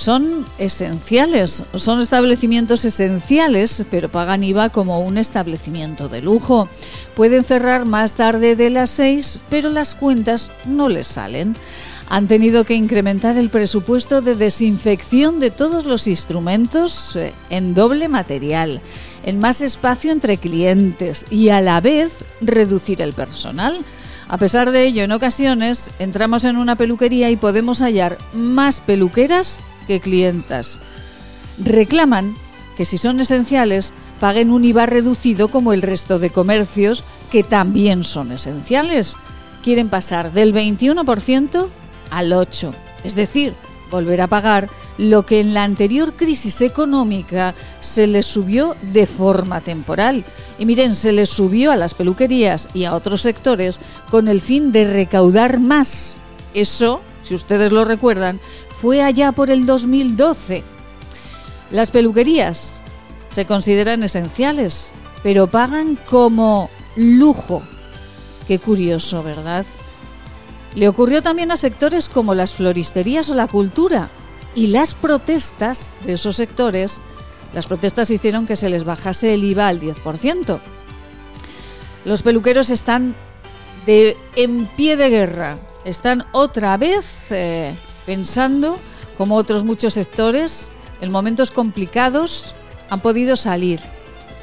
son esenciales, son establecimientos esenciales, pero pagan IVA como un establecimiento de lujo. Pueden cerrar más tarde de las 6, pero las cuentas no les salen. Han tenido que incrementar el presupuesto de desinfección de todos los instrumentos eh, en doble material, en más espacio entre clientes y a la vez reducir el personal. A pesar de ello, en ocasiones entramos en una peluquería y podemos hallar más peluqueras clientas. Reclaman que si son esenciales, paguen un IVA reducido como el resto de comercios que también son esenciales. Quieren pasar del 21% al 8%, es decir, volver a pagar lo que en la anterior crisis económica se les subió de forma temporal. Y miren, se les subió a las peluquerías y a otros sectores con el fin de recaudar más. Eso, si ustedes lo recuerdan, fue allá por el 2012. Las peluquerías se consideran esenciales, pero pagan como lujo. Qué curioso, ¿verdad? Le ocurrió también a sectores como las floristerías o la cultura, y las protestas de esos sectores, las protestas hicieron que se les bajase el IVA al 10%. Los peluqueros están en pie de guerra, están otra vez eh, pensando, como otros muchos sectores, en momentos complicados han podido salir.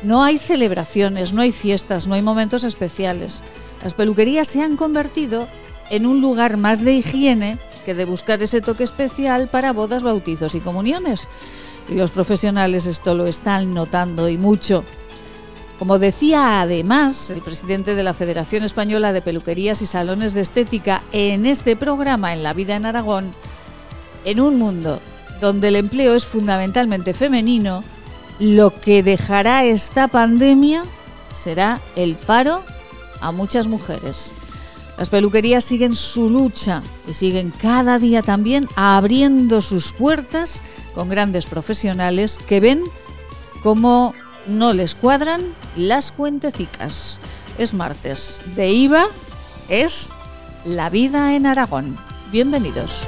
No hay celebraciones, no hay fiestas, no hay momentos especiales. Las peluquerías se han convertido en un lugar más de higiene que de buscar ese toque especial para bodas, bautizos y comuniones. Y los profesionales esto lo están notando y mucho. Como decía además el presidente de la Federación Española de Peluquerías y Salones de Estética en este programa en La Vida en Aragón, en un mundo donde el empleo es fundamentalmente femenino, lo que dejará esta pandemia será el paro a muchas mujeres. Las peluquerías siguen su lucha y siguen cada día también abriendo sus puertas con grandes profesionales que ven cómo no les cuadran las cuentecicas. Es martes de IVA, es la vida en Aragón. Bienvenidos.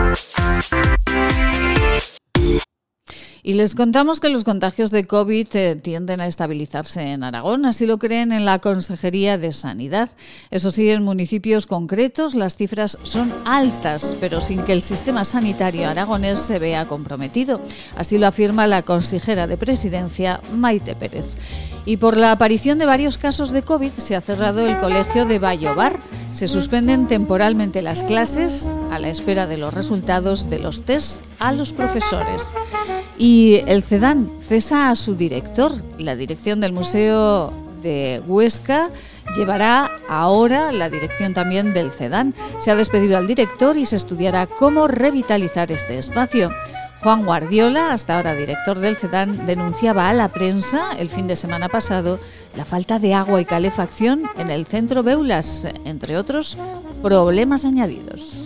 Y les contamos que los contagios de COVID eh, tienden a estabilizarse en Aragón, así lo creen en la Consejería de Sanidad. Eso sí, en municipios concretos las cifras son altas, pero sin que el sistema sanitario aragonés se vea comprometido. Así lo afirma la consejera de Presidencia, Maite Pérez. Y por la aparición de varios casos de COVID se ha cerrado el colegio de Bayobar. Se suspenden temporalmente las clases a la espera de los resultados de los test a los profesores. Y el CEDAN cesa a su director. La dirección del Museo de Huesca llevará ahora la dirección también del CEDAN. Se ha despedido al director y se estudiará cómo revitalizar este espacio. Juan Guardiola, hasta ahora director del CEDAN, denunciaba a la prensa el fin de semana pasado la falta de agua y calefacción en el centro Beulas, entre otros problemas añadidos.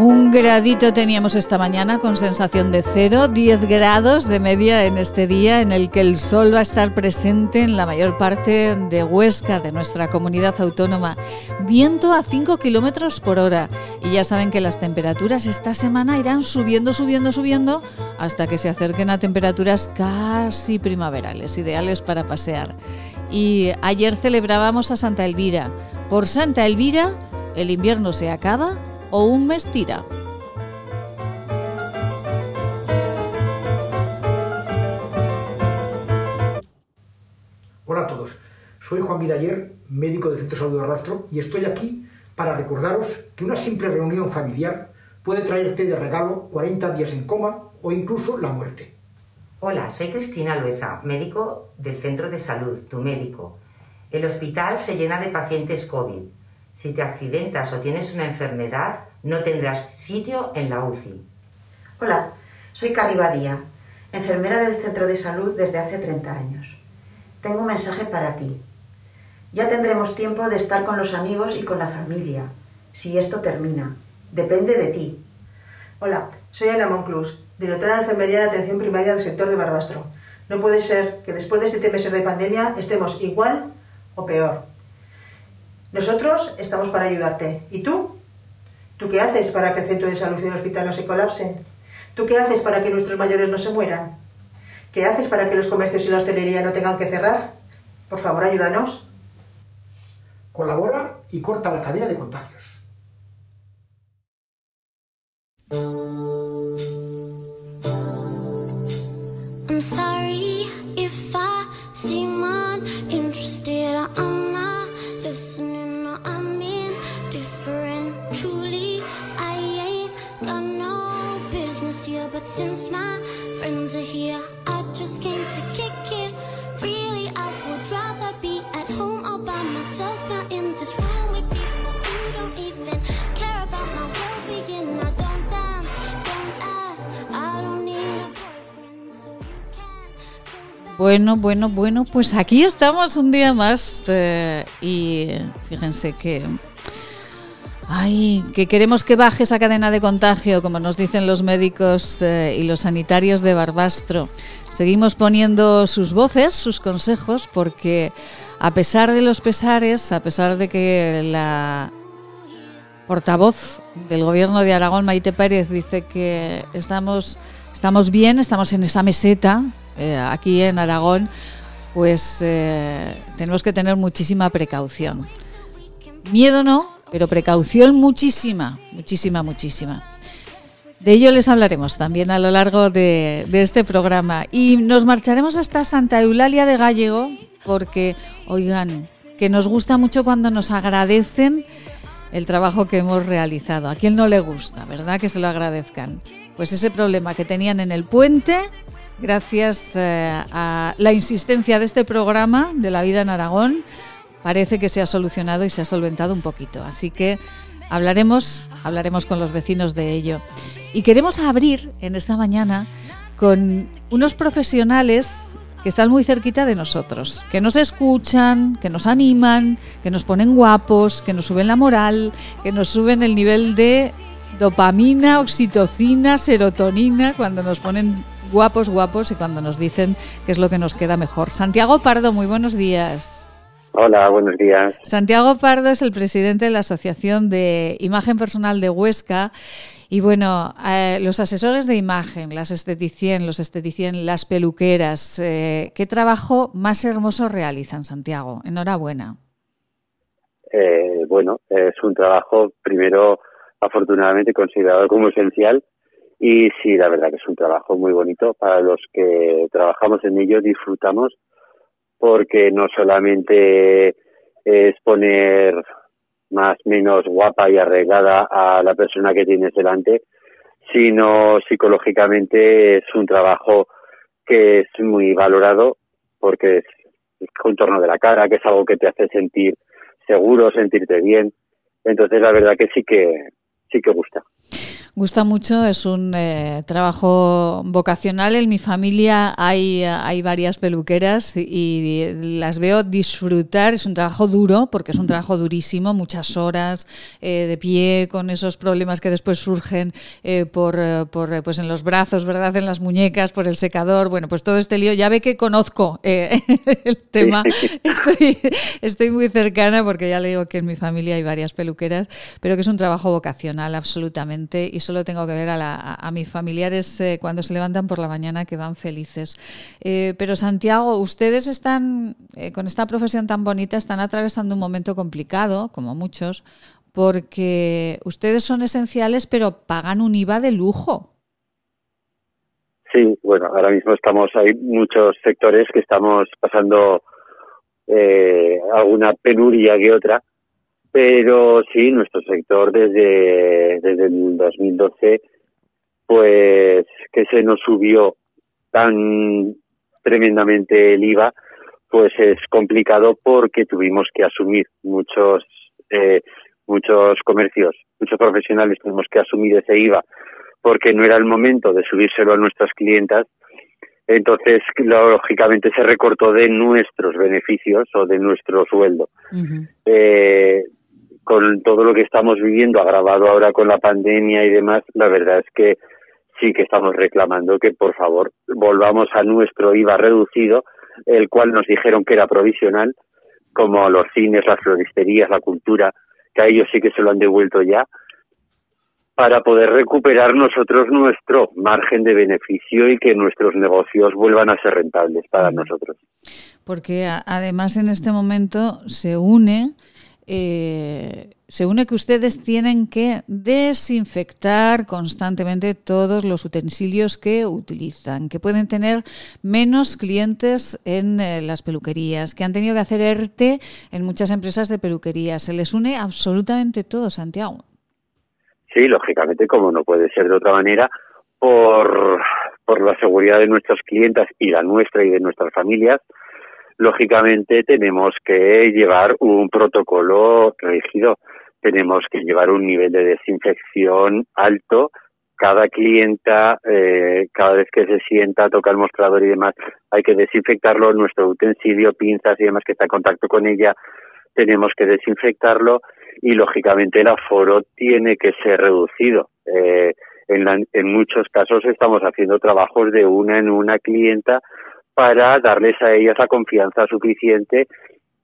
Un gradito teníamos esta mañana con sensación de cero, 10 grados de media en este día en el que el sol va a estar presente en la mayor parte de Huesca, de nuestra comunidad autónoma. Viento a 5 kilómetros por hora. Y ya saben que las temperaturas esta semana irán subiendo, subiendo, subiendo hasta que se acerquen a temperaturas casi primaverales, ideales para pasear. Y ayer celebrábamos a Santa Elvira. Por Santa Elvira, el invierno se acaba o un mes tira. Hola a todos, soy Juan Vidaller, médico del Centro de Salud de Rastro, y estoy aquí para recordaros que una simple reunión familiar puede traerte de regalo 40 días en coma o incluso la muerte. Hola, soy Cristina Lueza, médico del centro de salud, tu médico. El hospital se llena de pacientes COVID. Si te accidentas o tienes una enfermedad, no tendrás sitio en la UCI. Hola, soy Carri Badía, enfermera del centro de salud desde hace 30 años. Tengo un mensaje para ti. Ya tendremos tiempo de estar con los amigos y con la familia, si esto termina. Depende de ti. Hola, soy Ana Monclus, directora de Enfermería de Atención Primaria del sector de Barbastro. No puede ser que después de siete meses de pandemia estemos igual o peor. Nosotros estamos para ayudarte. ¿Y tú? ¿Tú qué haces para que el centro de salud y el hospital no se colapsen? ¿Tú qué haces para que nuestros mayores no se mueran? ¿Qué haces para que los comercios y la hostelería no tengan que cerrar? Por favor, ayúdanos. Colabora y corta la cadena de contagios. Bueno, bueno, bueno, pues aquí estamos un día más eh, y fíjense que... Ay, que queremos que baje esa cadena de contagio, como nos dicen los médicos eh, y los sanitarios de Barbastro. Seguimos poniendo sus voces, sus consejos, porque a pesar de los pesares, a pesar de que la portavoz del gobierno de Aragón, Maite Pérez, dice que estamos, estamos bien, estamos en esa meseta eh, aquí en Aragón, pues eh, tenemos que tener muchísima precaución. Miedo no, pero precaución muchísima, muchísima, muchísima. De ello les hablaremos también a lo largo de, este programa. Y nos marcharemos hasta Santa Eulalia de Gallego, porque, oigan, que nos gusta mucho cuando nos agradecen el trabajo que hemos realizado. A quien no le gusta, ¿verdad? Que se lo agradezcan. Pues ese problema que tenían en el puente, gracias eh, a la insistencia de este programa de la vida en Aragón, parece que se ha solucionado y se ha solventado un poquito. Así que hablaremos, hablaremos con los vecinos de ello. Y queremos abrir en esta mañana con unos profesionales que están muy cerquita de nosotros, que nos escuchan, que nos animan, que nos ponen guapos, que nos suben la moral, que nos suben el nivel de dopamina, oxitocina, serotonina, cuando nos ponen guapos, guapos y cuando nos dicen qué es lo que nos queda mejor. Santiago Pardo, muy buenos días. Hola, buenos días. Santiago Pardo es el presidente de la Asociación de Imagen Personal de Huesca. Y bueno, eh, los asesores de imagen, las esteticien, los esteticien, las peluqueras, eh, ¿qué trabajo más hermoso realizan, Santiago? Enhorabuena. Eh, bueno, es un trabajo, primero, afortunadamente considerado como esencial. Y sí, la verdad que es un trabajo muy bonito. Para los que trabajamos en ello, disfrutamos porque no solamente es poner más menos guapa y arreglada a la persona que tienes delante, sino psicológicamente es un trabajo que es muy valorado porque es el contorno de la cara, que es algo que te hace sentir seguro, sentirte bien. Entonces la verdad que sí que sí que gusta. Gusta mucho, es un eh, trabajo vocacional. En mi familia hay, hay varias peluqueras y las veo disfrutar. Es un trabajo duro, porque es un trabajo durísimo, muchas horas eh, de pie, con esos problemas que después surgen eh, por, por, pues en los brazos, ¿verdad? En las muñecas, por el secador. Bueno, pues todo este lío. Ya ve que conozco el tema. Estoy, estoy muy cercana porque ya le digo que en mi familia hay varias peluqueras, pero que es un trabajo vocacional absolutamente. Y solo tengo que ver a, la, a mis familiares eh, cuando se levantan por la mañana que van felices. Eh, pero Santiago, ustedes están, eh, con esta profesión tan bonita, están atravesando un momento complicado, como muchos, porque ustedes son esenciales, pero pagan un IVA de lujo. Sí, bueno, ahora mismo estamos, hay muchos sectores que estamos pasando alguna penuria que otra, pero sí, nuestro sector desde, desde el 2012, pues que se nos subió tan tremendamente el IVA, pues es complicado porque tuvimos que asumir muchos eh, muchos comercios, muchos profesionales tuvimos que asumir ese IVA porque no era el momento de subírselo a nuestras clientas. Entonces, lógicamente, se recortó de nuestros beneficios o de nuestro sueldo. eh, con todo lo que estamos viviendo, agravado ahora con la pandemia y demás, la verdad es que sí que estamos reclamando que, por favor, volvamos a nuestro IVA reducido, el cual nos dijeron que era provisional, como los cines, las floristerías, la cultura, que a ellos sí que se lo han devuelto ya, para poder recuperar nosotros nuestro margen de beneficio y que nuestros negocios vuelvan a ser rentables para nosotros. Porque además en este momento se une eh, se une que ustedes tienen que desinfectar constantemente todos los utensilios que utilizan, que pueden tener menos clientes en eh, las peluquerías, que han tenido que hacer ERTE en muchas empresas de peluquería. Se les une absolutamente todo, Santiago. Sí, lógicamente, como no puede ser de otra manera, por, por la seguridad de nuestras clientas y la nuestra y de nuestras familias, lógicamente tenemos que llevar un protocolo rígido, tenemos que llevar un nivel de desinfección alto. Cada clienta, eh, cada vez que se sienta, toca el mostrador y demás, hay que desinfectarlo. Nuestro utensilio, pinzas y demás que está en contacto con ella, tenemos que desinfectarlo y lógicamente el aforo tiene que ser reducido. Eh, en, la, en muchos casos estamos haciendo trabajos de una en una clienta para darles a ellas la confianza suficiente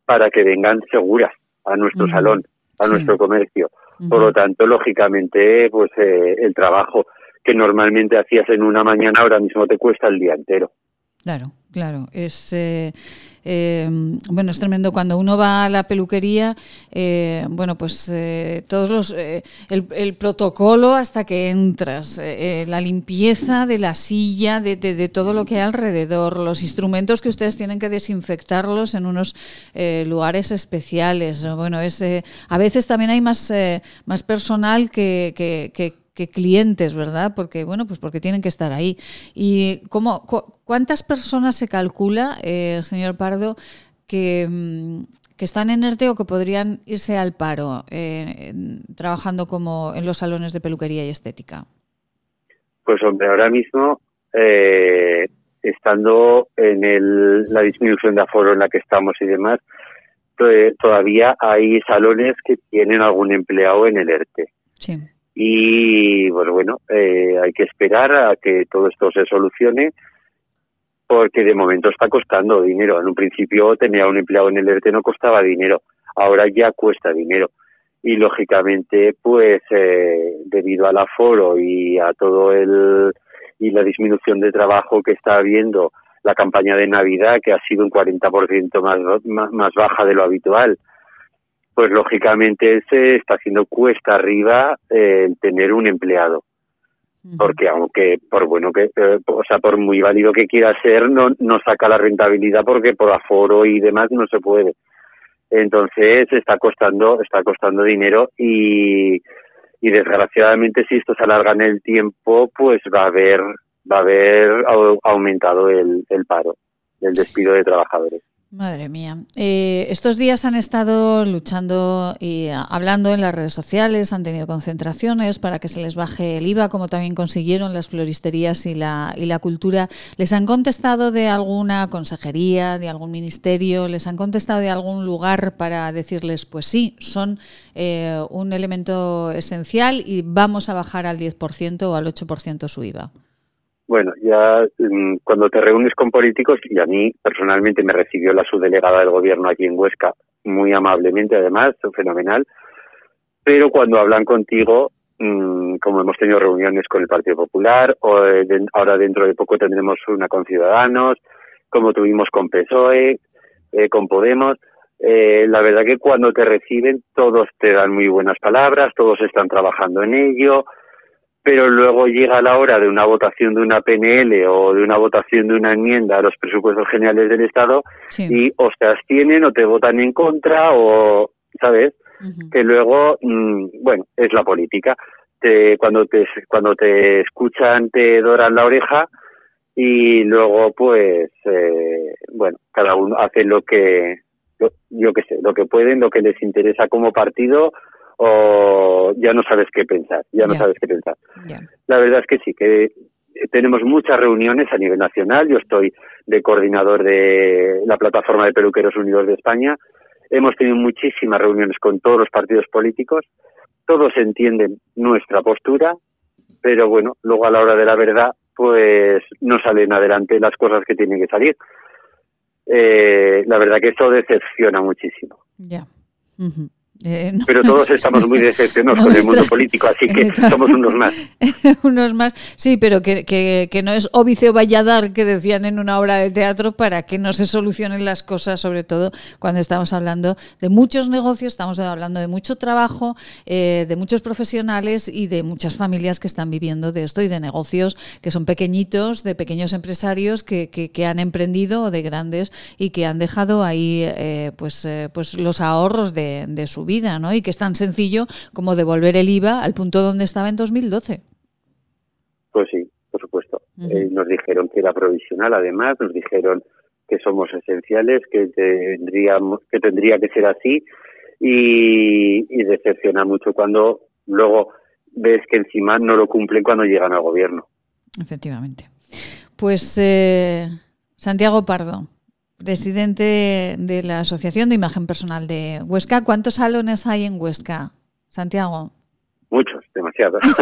para que vengan seguras a nuestro uh -huh. salón, a sí. nuestro comercio. Uh -huh. Por lo tanto, lógicamente, pues eh, el trabajo que normalmente hacías en una mañana ahora mismo te cuesta el día entero. Claro, claro. Es, eh, eh, bueno, es tremendo cuando uno va a la peluquería, eh, bueno, pues eh, todos los, eh, el, el, protocolo hasta que entras, la limpieza de la silla, de, de, de, todo lo que hay alrededor, los instrumentos que ustedes tienen que desinfectarlos en unos lugares especiales. Bueno, es, a veces también hay más, más personal que, que, que que clientes, ¿verdad? Porque, bueno, pues porque tienen que estar ahí. ¿Y cómo, cu cuántas personas se calcula, eh, señor Pardo, que, que, están en ERTE o que podrían irse al paro eh, trabajando como en los salones de peluquería y estética? Pues, hombre, ahora mismo, eh, estando en el, la disminución de aforo en la que estamos y demás, todavía hay salones que tienen algún empleado en el ERTE. Sí y pues bueno, eh, hay que esperar a que todo esto se solucione porque de momento está costando dinero. En un principio tenía un empleado en el ERTE no costaba dinero, ahora ya cuesta dinero y lógicamente pues eh, debido al aforo y a todo el y la disminución de trabajo que está habiendo la campaña de Navidad que ha sido un 40% más, más más baja de lo habitual pues lógicamente se está haciendo cuesta arriba eh, tener un empleado. Porque aunque por bueno que, eh, o sea, por muy válido que quiera ser, no, no saca la rentabilidad porque por aforo y demás no se puede. Entonces está costando, está costando dinero y, y desgraciadamente si esto se alarga en el tiempo, pues va a haber, va a haber aumentado el, el paro, el despido de trabajadores. Madre mía. Eh, estos días han estado luchando y hablando en las redes sociales, han tenido concentraciones para que se les baje el IVA, como también consiguieron las floristerías y la, y la cultura. ¿Les han contestado de alguna consejería, de algún ministerio? ¿Les han contestado de algún lugar para decirles, pues sí, son eh, un elemento esencial y vamos a bajar al 10% o al 8% su IVA? Bueno, ya mm, cuando te reúnes con políticos, y a mí personalmente me recibió la subdelegada del gobierno aquí en Huesca, muy amablemente además, fenomenal, pero cuando hablan contigo, mmm, como hemos tenido reuniones con el Partido Popular, o de, ahora dentro de poco tendremos una con Ciudadanos, como tuvimos con PSOE, eh, con Podemos, eh, la verdad que cuando te reciben todos te dan muy buenas palabras, todos están trabajando en ello, pero luego llega la hora de una votación de una PNL o de una votación de una enmienda a los presupuestos generales del Estado sí. y o se abstienen o te votan en contra o, ¿sabes? Uh -huh. Que luego, mmm, bueno, es la política. Te, cuando te cuando te escuchan te doran la oreja y luego pues eh, bueno cada uno hace lo que lo- yo qué sé lo que pueden lo que les interesa como partido o ya no sabes qué pensar ya no sabes qué pensar la verdad es que sí que tenemos muchas reuniones a nivel nacional yo estoy de coordinador de la plataforma de peluqueros unidos de España hemos tenido muchísimas reuniones con todos los partidos políticos todos entienden nuestra postura pero bueno, luego a la hora de la verdad, pues no salen adelante las cosas que tienen que salir. Eh, la verdad que esto decepciona muchísimo. Ya. Ujú. Eh, no. Pero todos estamos muy decepcionados con el mundo político, así que somos unos más. Unos más, sí, pero que, que, que no es óbice o valladar que decían en una obra de teatro para que no se solucionen las cosas, sobre todo cuando estamos hablando de muchos negocios, estamos hablando de mucho trabajo, eh, de muchos profesionales y de muchas familias que están viviendo de esto y de negocios que son pequeñitos, de pequeños empresarios que, que, que han emprendido o de grandes y que han dejado ahí eh, pues, eh, pues los ahorros de, de su vida, ¿no? Y que es tan sencillo como devolver el IVA al punto donde estaba en 2012. Pues sí, por supuesto. Eh, nos dijeron que era provisional, además, nos dijeron que somos esenciales, que tendríamos, que tendría que ser así, y, y decepciona mucho cuando luego ves que encima no lo cumplen cuando llegan al gobierno. Efectivamente. Pues eh, Santiago Pardo, presidente de la Asociación de Imagen Personal de Huesca. ¿Cuántos salones hay en Huesca, Santiago? Muchos, demasiados.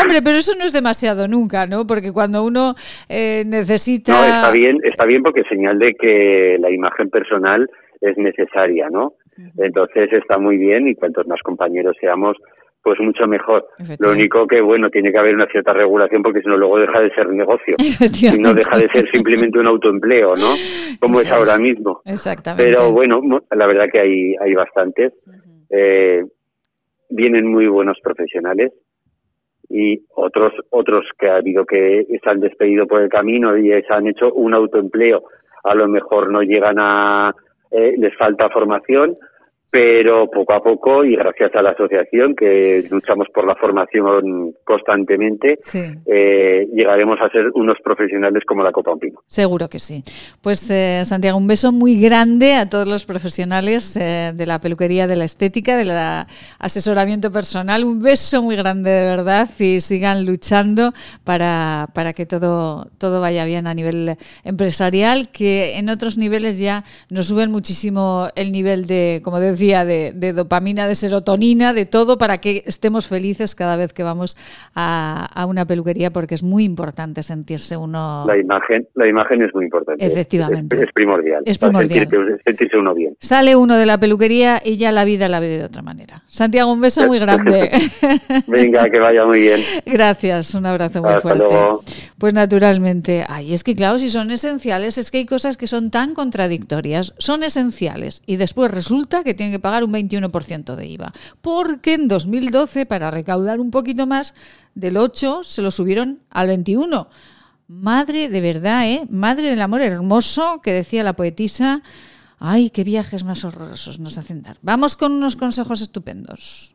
Hombre, pero eso no es demasiado nunca, ¿no? Porque cuando uno eh, necesita... No, está bien, está bien porque señal de que la imagen personal es necesaria, ¿no? Entonces está muy bien y cuantos más compañeros seamos, pues mucho mejor. Lo único que, bueno, tiene que haber una cierta regulación porque si no luego deja de ser negocio. Efectivamente. no deja de ser simplemente un autoempleo, ¿no? Como es ahora mismo. Exactamente. Pero bueno, la verdad que hay, hay bastantes. Eh, vienen muy buenos profesionales y otros otros que ha habido que se han despedido por el camino y se han hecho un autoempleo. A lo mejor no llegan a... eh, les falta formación, pero poco a poco y gracias a la asociación que luchamos por la formación constantemente, Sí. eh, llegaremos a ser unos profesionales como la Copa Pino. Seguro que sí. Pues eh, Santiago, un beso muy grande a todos los profesionales eh, de la peluquería, de la estética, del asesoramiento personal. Un beso muy grande de verdad y sigan luchando para, para que todo, todo vaya bien a nivel empresarial, que en otros niveles ya nos suben muchísimo el nivel de, como decía, de, de dopamina, de serotonina, de todo, para que estemos felices cada vez que vamos a, a una peluquería, porque es muy importante sentirse uno... La imagen, la imagen es muy importante. Efectivamente. Es, es primordial. Es primordial. Sentirse, sentirse uno bien. Sale uno de la peluquería y ya la vida la vive de otra manera. Santiago, un beso muy grande. Venga, que vaya muy bien. Gracias, un abrazo muy Hasta fuerte. luego. Pues naturalmente, ay, es que claro, si son esenciales, es que hay cosas que son tan contradictorias. Son esenciales y después resulta que tienen que pagar un 21% de IVA. Porque en 2012, para recaudar un poquito más, del 8 se lo subieron al 21. Madre de verdad, ¿eh? Madre del amor hermoso que decía la poetisa. Ay, qué viajes más horrorosos nos hacen dar. Vamos con unos consejos estupendos.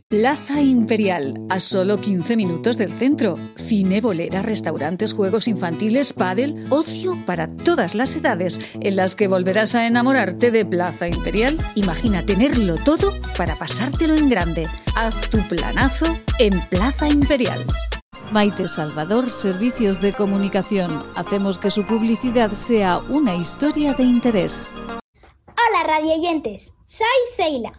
Plaza Imperial, a solo 15 minutos del centro. Cine, bolera, restaurantes, juegos infantiles, pádel, ocio para todas las edades, en las que volverás a enamorarte de Plaza Imperial. Imagina tenerlo todo para pasártelo en grande. Haz tu planazo en Plaza Imperial. Maite Salvador, Servicios de Comunicación. Hacemos que su publicidad sea una historia de interés. Hola radioyentes, soy Seila.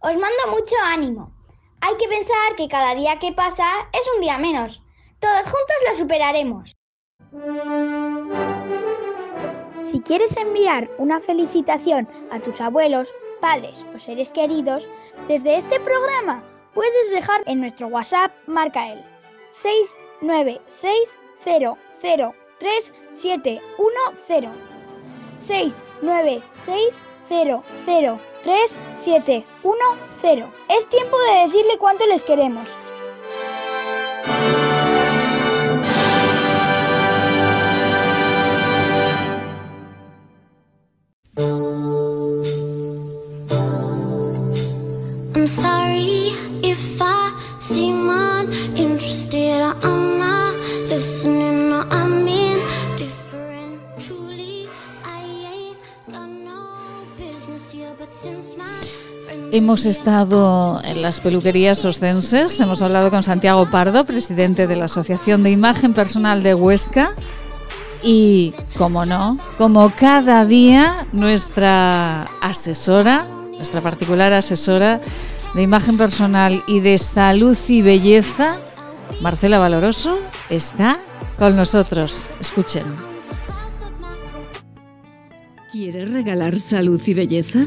Os mando mucho ánimo. Hay que pensar que cada día que pasa es un día menos. Todos juntos lo superaremos. Si quieres enviar una felicitación a tus abuelos, padres o seres queridos, desde este programa puedes dejar en nuestro WhatsApp marca el 696003710 696 Es tiempo de decirle cuánto les queremos. Hemos estado en las peluquerías oscenses, hemos hablado con Santiago Pardo, presidente de la Asociación de Imagen Personal de Huesca. Y, como no, como cada día, nuestra asesora, nuestra particular asesora de imagen personal y de salud y belleza, Marcela Valoroso, está con nosotros. Escuchen. ¿Quieres regalar salud y belleza?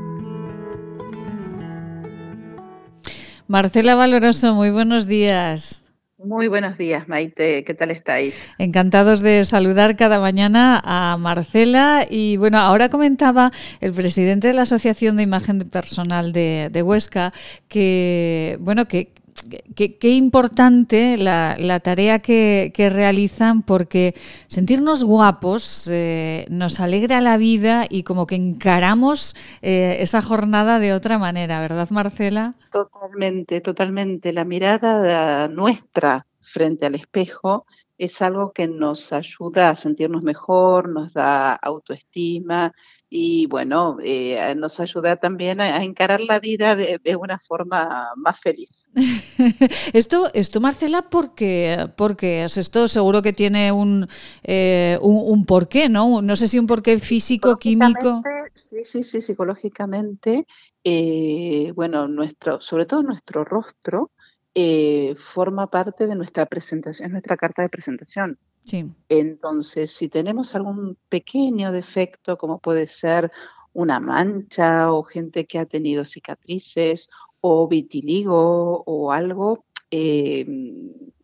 Marcela Valoroso, muy buenos días. Muy buenos días, Maite. ¿Qué tal estáis? Encantados de saludar cada mañana a Marcela. Y bueno, ahora comentaba el presidente de la Asociación de Imagen Personal de, de Huesca que, bueno, que, Qué importante la, tarea que, que, realizan porque sentirnos guapos eh, nos alegra la vida y como que encaramos eh, esa jornada de otra manera, ¿verdad Marcela? Totalmente, totalmente. La mirada nuestra frente al espejo es algo que nos ayuda a sentirnos mejor, nos da autoestima y bueno, eh, nos ayuda también a, a encarar la vida de, de, una forma más feliz. esto, esto Marcela, ¿por qué, ¿por qué es esto? Seguro que tiene un, eh, un, un, porqué, ¿no? No sé si un porqué físico, químico. Sí, sí, sí, psicológicamente, eh, bueno, nuestro, sobre todo nuestro rostro, eh, forma parte de nuestra presentación, nuestra carta de presentación. Sí. Entonces, si tenemos algún pequeño defecto, como puede ser una mancha o gente que ha tenido cicatrices o vitiligo o algo, eh,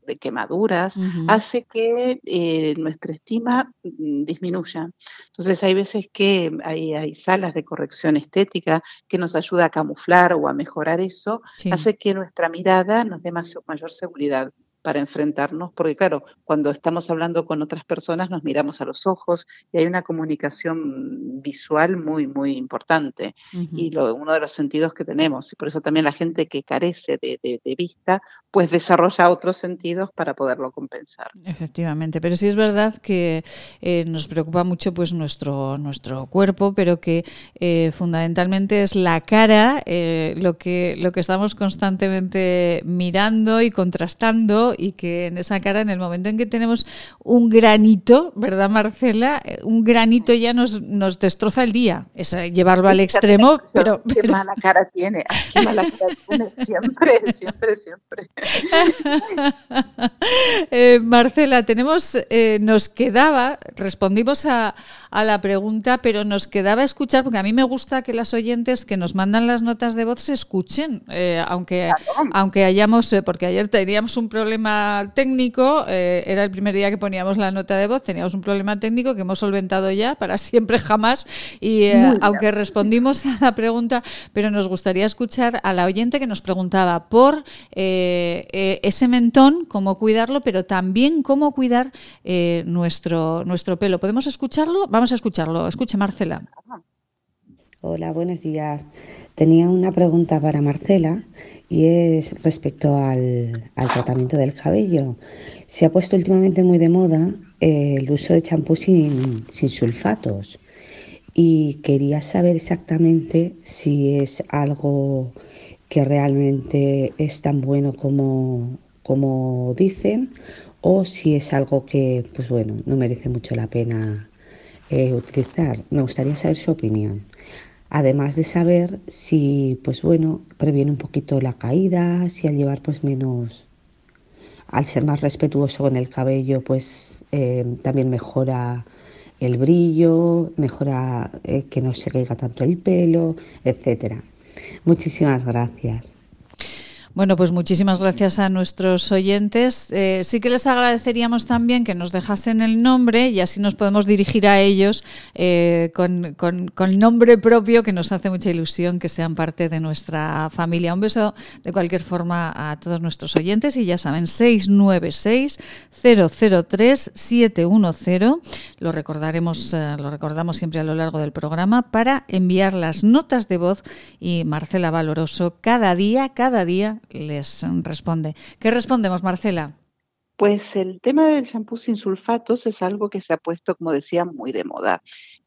de quemaduras, uh -huh. hace que eh, nuestra estima mm, disminuya. Entonces hay veces que hay, hay, salas de corrección estética que nos ayuda a camuflar o a mejorar eso, sí. hace que nuestra mirada nos dé más, mayor seguridad para enfrentarnos, porque claro, cuando estamos hablando con otras personas nos miramos a los ojos y hay una comunicación visual muy, muy importante uh -huh. y lo, uno de los sentidos que tenemos. Y por eso también la gente que carece de, de, de, vista, pues desarrolla otros sentidos para poderlo compensar. Efectivamente, pero sí es verdad que eh, nos preocupa mucho pues nuestro, nuestro cuerpo, pero que eh, fundamentalmente es la cara eh, lo, que, lo que estamos constantemente mirando y contrastando y que en esa cara, en el momento en que tenemos un granito, ¿verdad, Marcela? Un granito ya nos, nos destroza el día. Es llevarlo al extremo, pero, Qué mala cara tiene, qué mala cara tiene, siempre, siempre, siempre. eh, Marcela, tenemos, eh, nos quedaba, respondimos a, a, la pregunta, pero nos quedaba escuchar, porque a mí me gusta que las oyentes que nos mandan las notas de voz se escuchen, eh, aunque, claro. aunque hayamos, eh, porque ayer teníamos un problema técnico, eh, era el primer día que poníamos la nota de voz, teníamos un problema técnico que hemos solventado ya para siempre jamás, y eh, aunque respondimos a la pregunta, pero nos gustaría escuchar a la oyente que nos preguntaba por eh, ese mentón, cómo cuidarlo, pero también cómo cuidar nuestro, nuestro pelo. ¿Podemos escucharlo? Vamos a escucharlo. Escuche, Marcela. Hola, buenos días. Tenía una pregunta para Marcela y es respecto al, al, tratamiento del cabello. Se ha puesto últimamente muy de moda eh, el uso de champú sin, sin, sulfatos y quería saber exactamente si es algo que realmente es tan bueno como, como dicen o si es algo que, pues bueno, no merece mucho la pena eh, utilizar. Me gustaría saber su opinión. Además de saber si, pues bueno, previene un poquito la caída, si al llevar pues menos, al ser más respetuoso con el cabello, pues eh, también mejora el brillo, mejora eh, que no se caiga tanto el pelo, etcétera. Muchísimas gracias. Bueno, pues muchísimas gracias a nuestros oyentes. Eh, sí que les agradeceríamos también que nos dejasen el nombre y así nos podemos dirigir a ellos eh, con, con, con, nombre propio, que nos hace mucha ilusión que sean parte de nuestra familia. Un beso de cualquier forma a todos nuestros oyentes y ya saben, 696-003-710. Lo recordaremos, eh, lo recordamos siempre a lo largo del programa para enviar las notas de voz y Marcela Valoroso cada día, cada día les responde. ¿Qué respondemos, Marcela? Pues el tema del shampoo sin sulfatos es algo que se ha puesto, como decía, muy de moda.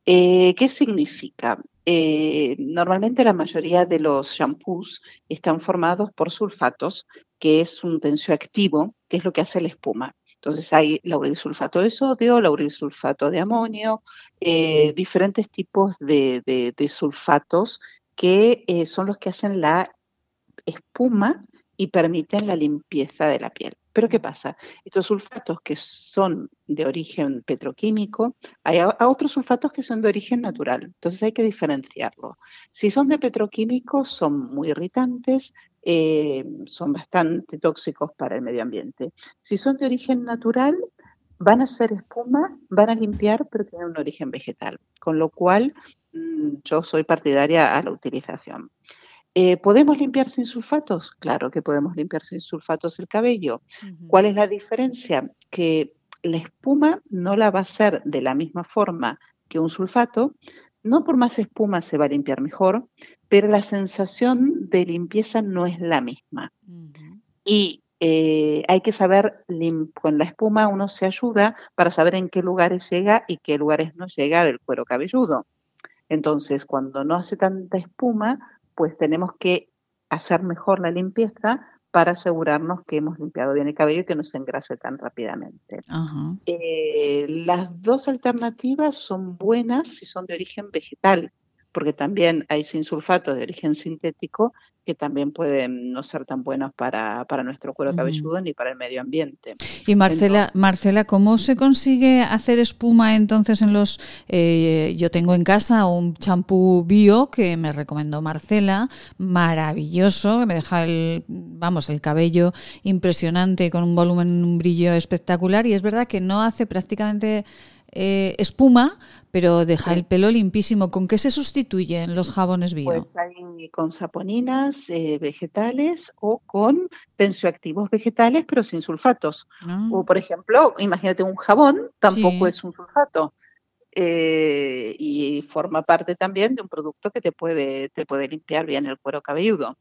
Eh, ¿Qué significa? Eh, normalmente la mayoría de los shampoos están formados por sulfatos, que es un tensioactivo, que es lo que hace la espuma. Entonces hay sulfato de sodio, sulfato de amonio, eh, diferentes tipos de sulfatos que son los que hacen la espuma y permiten la limpieza de la piel. Pero ¿qué pasa? Estos sulfatos que son de origen petroquímico, hay otros sulfatos que son de origen natural, entonces hay que diferenciarlo. Si son de petroquímico, son muy irritantes, eh, son bastante tóxicos para el medio ambiente. Si son de origen natural, van a ser espuma, van a limpiar, pero tienen un origen vegetal, con lo cual mm, yo soy partidaria a la utilización. Eh, ¿Podemos limpiar sin sulfatos? Claro que podemos limpiar sin sulfatos el cabello. ¿Cuál es la diferencia? Que la espuma no la va a hacer de la misma forma que un sulfato. No por más espuma se va a limpiar mejor, pero la sensación de limpieza no es la misma. Y eh, hay que saber, con la espuma uno se ayuda para saber en qué lugares llega y qué lugares no llega del cuero cabelludo. Entonces, cuando no hace tanta espuma, pues tenemos que hacer mejor la limpieza para asegurarnos que hemos limpiado bien el cabello y que no se engrase tan rápidamente. Eh, las dos alternativas son buenas si son de origen vegetal, porque también hay sin sulfato de origen sintético que también pueden no ser tan buenos para, nuestro cuero cabelludo ni para el medio ambiente. Y Marcela, Marcela, ¿cómo se consigue hacer espuma entonces en los... Eh, yo tengo en casa un champú bio que me recomendó Marcela, maravilloso, que me deja el, vamos, el cabello impresionante con un volumen, un brillo espectacular y es verdad que no hace prácticamente eh, espuma, pero deja el pelo limpísimo. ¿Con qué se sustituyen los jabones bio? Pues hay con saponinas eh, vegetales o con tensioactivos vegetales, pero sin sulfatos. Ah. O, por ejemplo, imagínate un jabón, tampoco es un sulfato. Eh, y forma parte también de un producto que te puede, te puede limpiar bien el cuero cabelludo.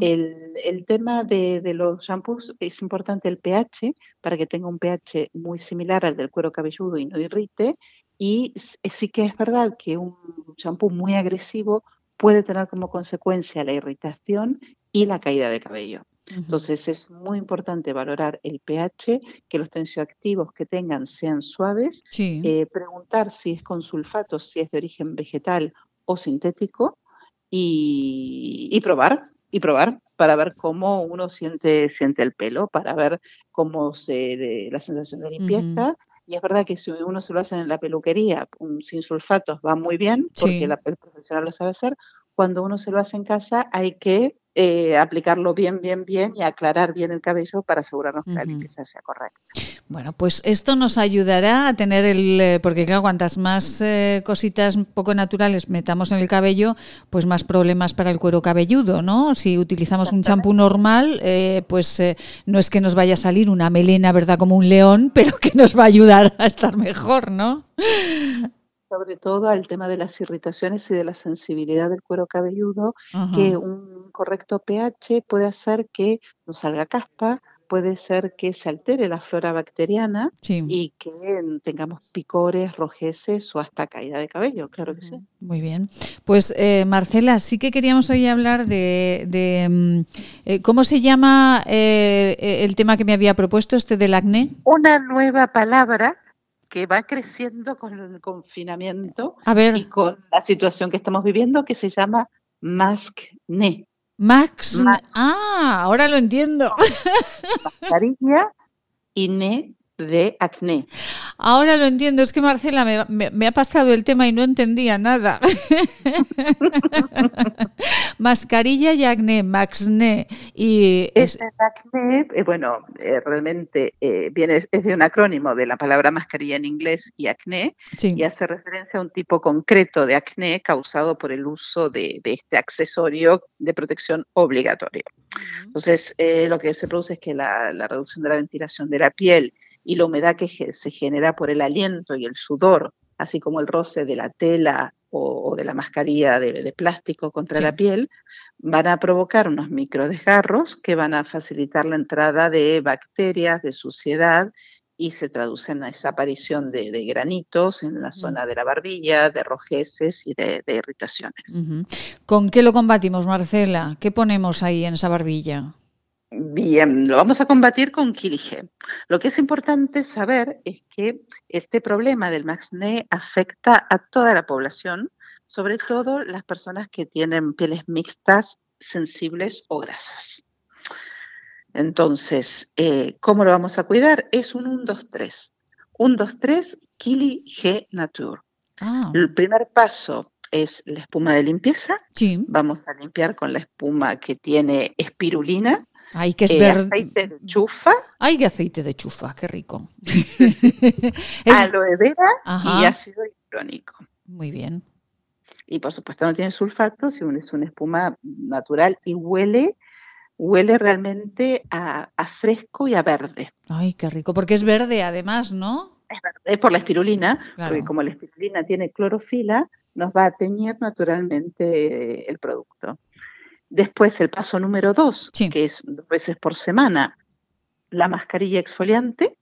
el, tema de, de, los shampoos es importante el pH para que tenga un pH muy similar al del cuero cabelludo y no irrite. Y sí que es verdad que un shampoo muy agresivo puede tener como consecuencia la irritación y la caída de cabello. Entonces es muy importante valorar el pH, que los tensioactivos que tengan sean suaves, eh, preguntar si es con sulfatos, si es de origen vegetal o sintético y, probar, y probar para ver cómo uno siente, siente el pelo, para ver cómo se la sensación de limpieza. Y es verdad que si uno se lo hace en la peluquería sin sulfatos va muy bien, porque la, el profesional lo sabe hacer. Cuando uno se lo hace en casa hay que eh, aplicarlo bien, bien, bien y aclarar bien el cabello para asegurarnos que la limpieza sea correcta. Bueno, pues esto nos ayudará a tener el, eh, porque claro, cuantas más eh, cositas poco naturales metamos en el cabello, pues más problemas para el cuero cabelludo, ¿no? Si utilizamos un champú normal, pues no es que nos vaya a salir una melena, ¿verdad? Como un león, pero que nos va a ayudar a estar mejor, ¿no? Sobre todo al tema de las irritaciones y de la sensibilidad del cuero cabelludo, que un correcto pH puede hacer que no salga caspa, puede ser que se altere la flora bacteriana y que tengamos picores, rojeces o hasta caída de cabello, claro que sí. Muy bien. Pues eh, Marcela, sí que queríamos hoy hablar de, mm, eh, cómo se llama eh, el tema que me había propuesto, este del acné. Una nueva palabra que va creciendo con el confinamiento A ver. y con la situación que estamos viviendo que se llama mascne, Max. Max. Ah, ahora lo entiendo. mascarilla y ne de acné. Ahora lo entiendo. Es que Marcela me, me- me ha pasado el tema y no entendía nada. Mascarilla y acné, Maxne. Y es- Este acné, eh, bueno, eh, realmente eh, viene, es de un acrónimo de la palabra mascarilla en inglés y acné, sí. y hace referencia a un tipo concreto de acné causado por el uso de, de este accesorio de protección obligatorio. Entonces, eh, lo que se produce es que la, la reducción de la ventilación de la piel y la humedad que se genera por el aliento y el sudor, así como el roce de la tela o, de la mascarilla de, de plástico contra Sí. la piel, van a provocar unos microdesgarros que van a facilitar la entrada de bacterias, de suciedad, y se traducen a esa aparición de, de granitos en la zona de la barbilla, de rojeces y de, de irritaciones. ¿Con qué lo combatimos, Marcela? ¿Qué ponemos ahí en esa barbilla? Bien, lo vamos a combatir con Kilige. Lo que es importante saber es que este problema del acné afecta a toda la población, sobre todo las personas que tienen pieles mixtas, sensibles o grasas. Entonces, eh, ¿cómo lo vamos a cuidar? Es un 1, 2, 3. 1, 2, 3, Kili G Nature. Ah, El primer paso es la espuma de limpieza. sí. Vamos a limpiar con la espuma que tiene espirulina, Ay, que es eh, verde. aceite de chufa, Ay, aceite de chufa, qué rico. Es- aloe vera Ajá. y ácido hialurónico. Muy bien. Y por supuesto no tiene sulfato, sino es una espuma natural y huele, huele realmente a, a fresco y a verde. Ay, qué rico, porque es verde además, ¿no? Es verde por la espirulina, Claro. porque como la espirulina tiene clorofila, nos va a teñir naturalmente el producto. Después el paso número dos, Sí. que es dos veces por semana, la mascarilla exfoliante,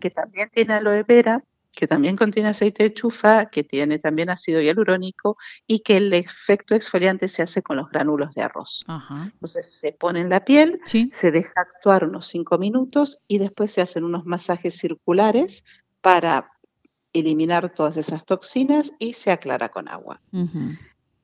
que también tiene aloe vera, que también contiene aceite de chufa, que tiene también ácido hialurónico y que el efecto exfoliante se hace con los gránulos de arroz. Entonces se pone en la piel, Sí. se deja actuar unos 5 minutos y después se hacen unos masajes circulares para eliminar todas esas toxinas y se aclara con agua.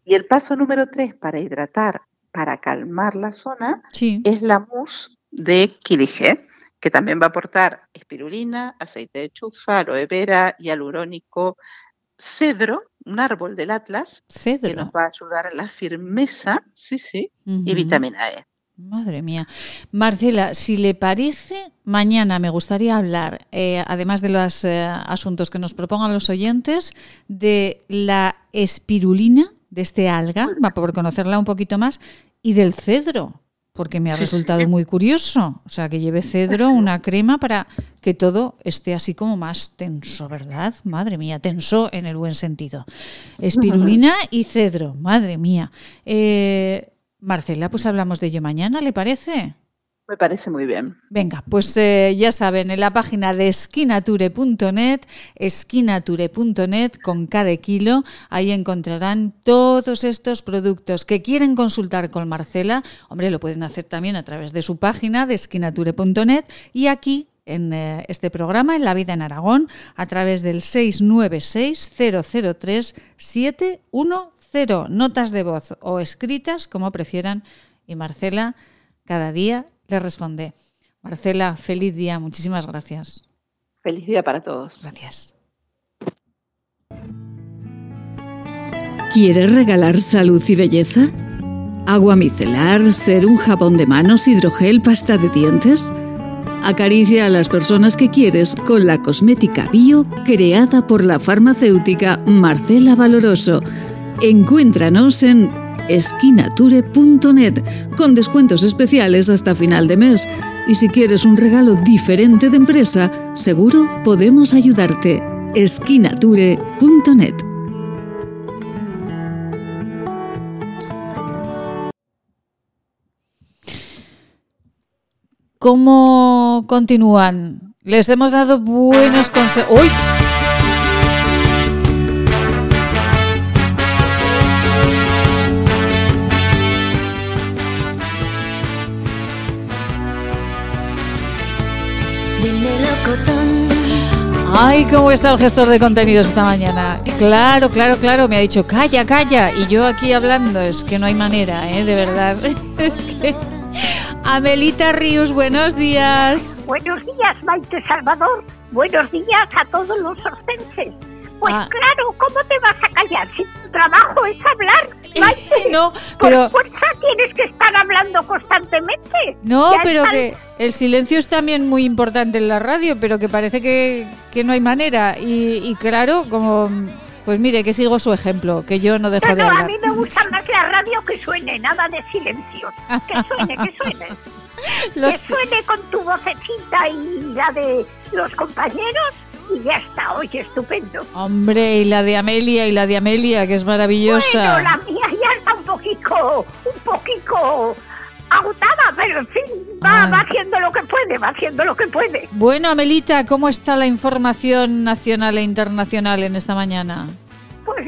Y el paso número 3 para hidratar, para calmar la zona, Sí. es la mousse de Kilige, que también va a aportar espirulina, aceite de chufa, aloe vera, hialurónico, cedro, un árbol del Atlas, que Cedro. nos va a ayudar a la firmeza, sí, sí, y vitamina E. Madre mía. Marcela, si le parece, mañana me gustaría hablar, eh, además de los eh, asuntos que nos propongan los oyentes, de la espirulina, de este alga, va por conocerla un poquito más, y del cedro, porque me ha Sí, resultado sí. muy curioso. O sea, que lleve cedro, una crema para que todo esté así como más tenso, ¿verdad? Madre mía, tenso en el buen sentido. Espirulina y cedro, madre mía. Eh, Marcela, pues hablamos de ello mañana, ¿le parece? Me parece muy bien. Venga, pues eh, ya saben, en la página de esquinature.net, esquinature.net con cada kilo, ahí encontrarán todos estos productos que quieren consultar con Marcela. Hombre, lo pueden hacer también a través de su página de esquinature.net y aquí en eh, este programa, en La Vida en Aragón, a través del 696-003-710. Notas de voz o escritas, como prefieran. Y Marcela, cada día le responde. Marcela, feliz día. Muchísimas gracias. Feliz día para todos. Gracias. ¿Quieres regalar salud y belleza? ¿Agua micelar, ser un jabón de manos, hidrogel, pasta de dientes? Acaricia a las personas que quieres con la cosmética bio creada por la farmacéutica Marcela Valoroso. Encuéntranos en esquinature.net con descuentos especiales hasta final de mes. Y si quieres un regalo diferente de empresa, seguro podemos ayudarte. esquinature.net ¿Cómo continúan? Les hemos dado buenos consejos. ¡Uy! Ay, cómo está el gestor de contenidos esta mañana. Claro, claro, claro, me ha dicho, calla, calla. Y yo aquí hablando, es que no hay manera, ¿eh? De verdad. Es que... Amelita Ríos, buenos días. Buenos días, Maite Salvador. Buenos días a todos los orcenses. Pues Ah. claro, ¿cómo te vas a callar si tu trabajo es hablar? Maite? No, Por pero- fuerza tienes que estar hablando constantemente. No, Ya pero están- que el silencio es también muy importante en la radio, pero que parece que, que no hay manera. Y, y claro, como, pues mire, que sigo su ejemplo, que yo no dejo No, de no, a hablar. mí me gusta más la radio que suene, nada de silencios. Que suene, que suene. Los- Que suene con tu vocecita y la de los compañeros y ya está, oye, estupendo. Hombre, y la de Amelia, y la de Amelia, que es maravillosa. Bueno, la mía ya está un poquito, un poquito agotada, pero en fin, va, Ay. va haciendo lo que puede, va haciendo lo que puede. Bueno, Amelita, ¿cómo está la información nacional e internacional en esta mañana? Pues,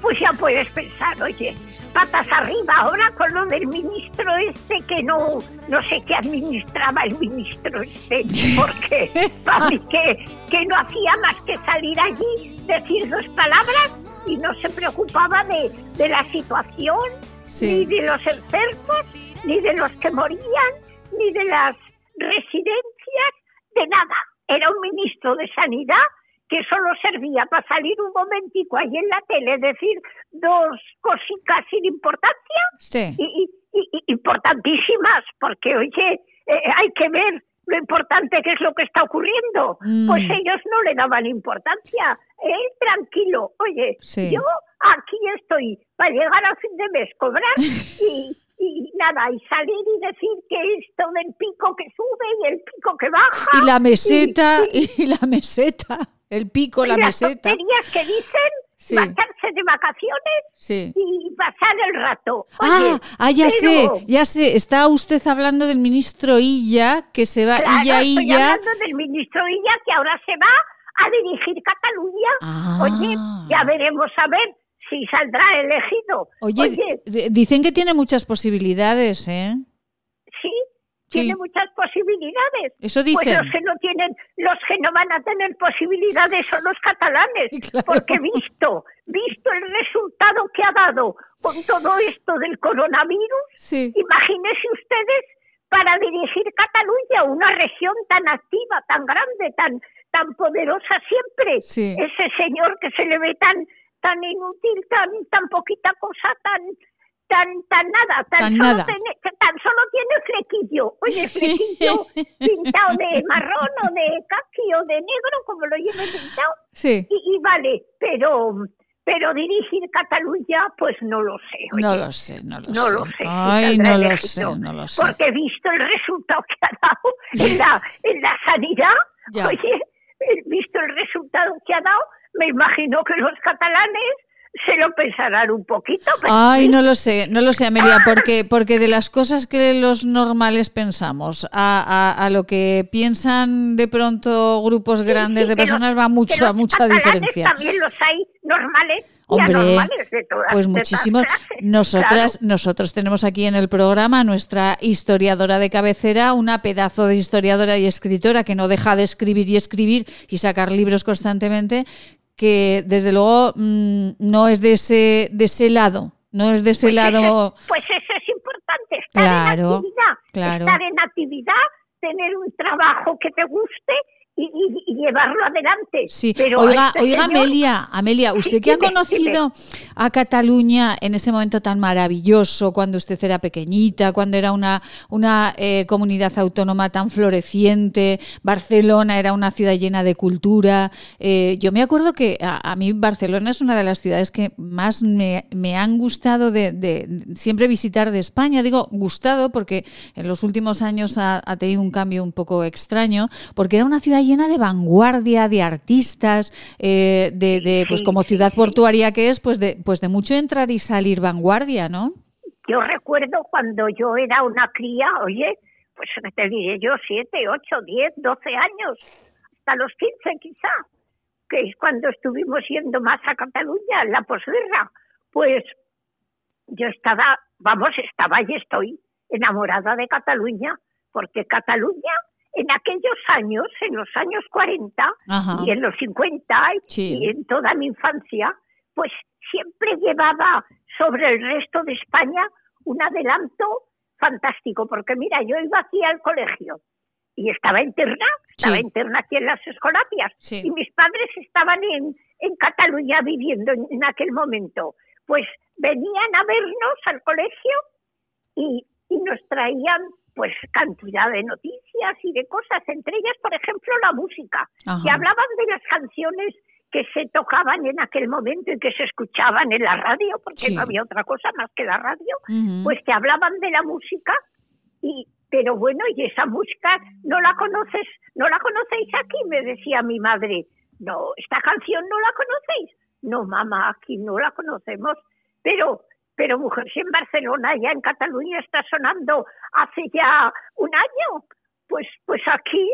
pues ya puedes pensar, oye, patas arriba ahora con lo del ministro este que no, no sé qué administraba el ministro este, porque para mí que, que no hacía más que salir allí, decir dos palabras y no se preocupaba de, de la situación, Sí. ni de los enfermos, ni de los que morían, ni de las residencias, de nada. Era un ministro de Sanidad que solo servía para salir un momentico ahí en la tele, decir dos cositas sin importancia Sí. y, y- importantísimas, porque oye, eh, hay que ver lo importante que es lo que está ocurriendo. Mm. Pues ellos no le daban importancia. Él tranquilo, oye, Sí. yo aquí estoy para llegar a fin de mes, cobrar y, y nada, y salir y decir que esto del pico que sube y el pico que baja. Y la meseta, y- y la meseta, el pico, la las meseta. tonterías que dicen, Sí. marcharse de vacaciones Sí. y pasar el rato. Ah, Oye, ah, ya sé, ya sé. Está usted hablando del ministro Illa, que se va, Claro, Illa, estoy Illa. hablando del ministro Illa que ahora se va a dirigir Cataluña. Ah. Oye, ya veremos a ver si saldrá elegido. Oye, dicen que tiene muchas posibilidades, ¿eh? sí, Sí. tiene muchas posibilidades. Eso Pues dicen. los que no tienen, los que no van a tener posibilidades son los catalanes, porque visto, visto el resultado que ha dado con todo esto del coronavirus, Sí. imagínense ustedes para dirigir Cataluña, una región tan activa, tan grande, tan tan poderosa siempre. Sí. Ese señor que se le ve tan tan inútil, tan tan poquita cosa, tan tan tan nada, tan, Tan solo, nada. tiene, tan solo tiene flequillo. Oye, flequillo pintado de marrón o de caqui o de negro, como lo lleve pintado. Sí. Y, y vale, pero pero dirigir Cataluña, pues no lo sé. oye. No lo sé, no lo No sé. lo sé. Ay, no lo sé, no lo sé. Porque he visto el resultado que ha dado en la, en la sanidad, Ya. oye, he visto el resultado que ha dado, me imagino que los catalanes se lo pensarán un poquito. pero Ay, no lo sé, no lo sé, Amelia, porque, porque de las cosas que los normales pensamos a, a- a lo que piensan de pronto grupos grandes de los- personas va mucha, los mucha diferencia. También los hay normales Hombre, de todas pues muchísimos. Nosotras, nosotros tenemos aquí en el programa nuestra historiadora de cabecera, una pedazo de historiadora y escritora que no deja de escribir y escribir y sacar libros constantemente, que desde luego mm, no es de ese, de ese lado, no es de ese Pues lado. Eso, pues eso es importante, estar Claro, en actividad, claro. estar en actividad, tener un trabajo que te guste y, y- y llevarlo adelante. Sí, Pero oiga, este oiga señor- Amelia, Amelia, usted Sí, que ha dime, conocido a Cataluña en ese momento tan maravilloso, cuando usted era pequeñita, cuando era una, una eh, comunidad autónoma tan floreciente, Barcelona era una ciudad llena de cultura. eh, yo me acuerdo que a, a mí Barcelona es una de las ciudades que más me, me han gustado de, de- siempre visitar de España. Digo gustado porque en los últimos años ha, ha tenido un cambio un poco extraño, porque era una ciudad llena de vanguardia, de artistas, eh, de, de, pues Sí, como ciudad sí. portuaria que es, pues de, pues de mucho entrar y salir vanguardia, ¿no? Yo recuerdo cuando yo era una cría, oye, pues te diré yo, siete, ocho, diez, doce años, hasta los quince quizá, que es cuando estuvimos yendo más a Cataluña, en la posguerra, pues yo estaba, vamos, estaba y estoy enamorada de Cataluña, porque Cataluña en aquellos años, en los años 40 Ajá. y en los 50 y- Sí. y en toda mi infancia, pues siempre llevaba sobre el resto de España un adelanto fantástico, porque mira, yo iba aquí al colegio y estaba interna, estaba Sí. interna aquí en las escolapias Sí. y mis padres estaban en, en Cataluña viviendo en, en aquel momento. Pues venían a vernos al colegio y, y nos traían pues cantidad de noticias y de cosas, entre ellas, por ejemplo, la música, Ajá. que hablaban de las canciones que se tocaban en aquel momento y que se escuchaban en la radio, porque Sí. no había otra cosa más que la radio, pues que hablaban de la música y pero bueno, y esa música no la conoces, no la conocéis aquí, me decía mi madre. No, esta canción no la conocéis. No, mamá, aquí no la conocemos. Pero, pero mujer, si en Barcelona, ya en Cataluña está sonando hace ya un año, pues, pues aquí,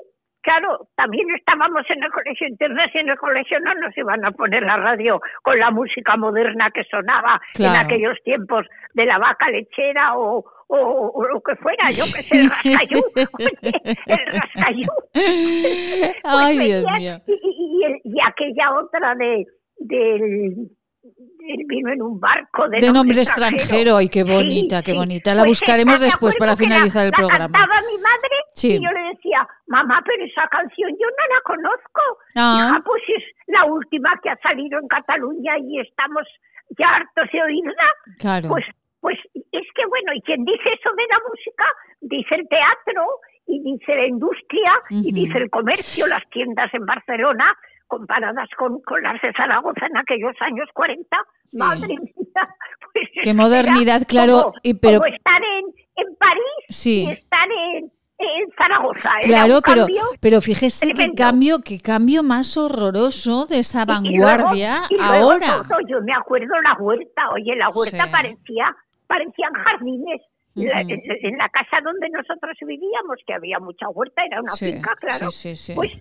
claro, también estábamos en el colegio interno y en el colegio no nos iban a poner la radio con la música moderna que sonaba Claro. en aquellos tiempos de la vaca lechera o, o, o lo que fuera, yo que sé, el rascayú, el rascayú. Pues Ay, Dios venían mío. Y, y- y el- y aquella otra de del vino en un barco de, De nombre extranjero, ay, qué bonita, qué bonita. La Pues buscaremos después para que la- finalizar el la programa. cantaba mi madre Sí. y yo le decía, mamá, pero esa canción yo no la conozco. Ah. Hija, pues es la última que ha salido en Cataluña y estamos ya hartos de oírla. Claro. Pues, pues es que bueno, y quien dice eso de la música, dice el teatro y dice la industria y Ujú. dice el comercio, las tiendas en Barcelona, comparadas con, con las de Zaragoza en aquellos años 40. Madre mía, pues Qué modernidad, claro, como- y pero- como estar en, en París Sí. y estar en, en Zaragoza. Claro, pero, pero fíjese qué cambio, qué cambio más horroroso de esa Y luego- vanguardia y luego ahora. todo, yo me acuerdo la huerta, oye, la huerta Sí. parecía, parecían jardines. La- en, en la casa donde nosotros vivíamos, que había mucha huerta, era una Sí, finca, claro. sí, sí, sí. Pues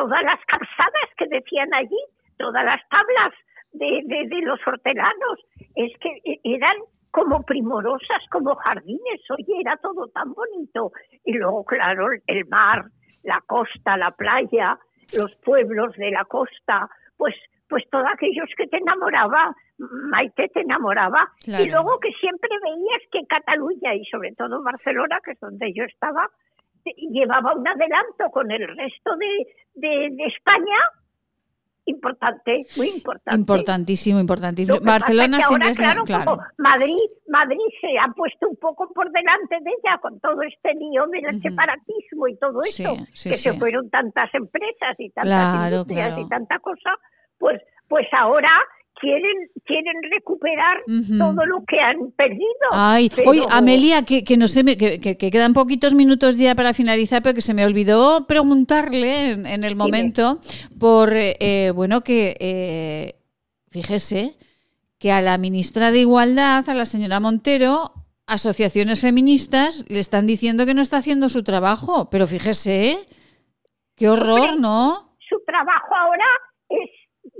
todas las calzadas que decían allí, todas las tablas de, de, de los hortelanos, es que e- eran como primorosas, como jardines, oye, era todo tan bonito. Y luego, claro, el mar, la costa, la playa, los pueblos de la costa, pues pues todos aquellos que te enamoraba, Maite te enamoraba. Claro. Y luego que siempre veías que Cataluña y sobre todo Barcelona, que es donde yo estaba, llevaba un adelanto con el resto de, de, de España importante, muy importante. Importantísimo, importantísimo. Barcelona es que siempre ahora, claro, claro. como Madrid, Madrid se ha puesto un poco por delante de ella con todo este lío del separatismo y todo Sí, eso, sí, que sí. se fueron tantas empresas y tantas Claro, industrias y tanta cosa, pues, pues ahora quieren, quieren recuperar todo lo que han perdido. Ay, Pero- oye, Amelia, que, que no sé, que, que- que quedan poquitos minutos ya para finalizar, pero que se me olvidó preguntarle en, en el momento por, eh, eh, bueno, que eh, fíjese que a la ministra de Igualdad, a la señora Montero, asociaciones feministas le están diciendo que no está haciendo su trabajo, pero fíjese, qué horror, ¿no? su trabajo ahora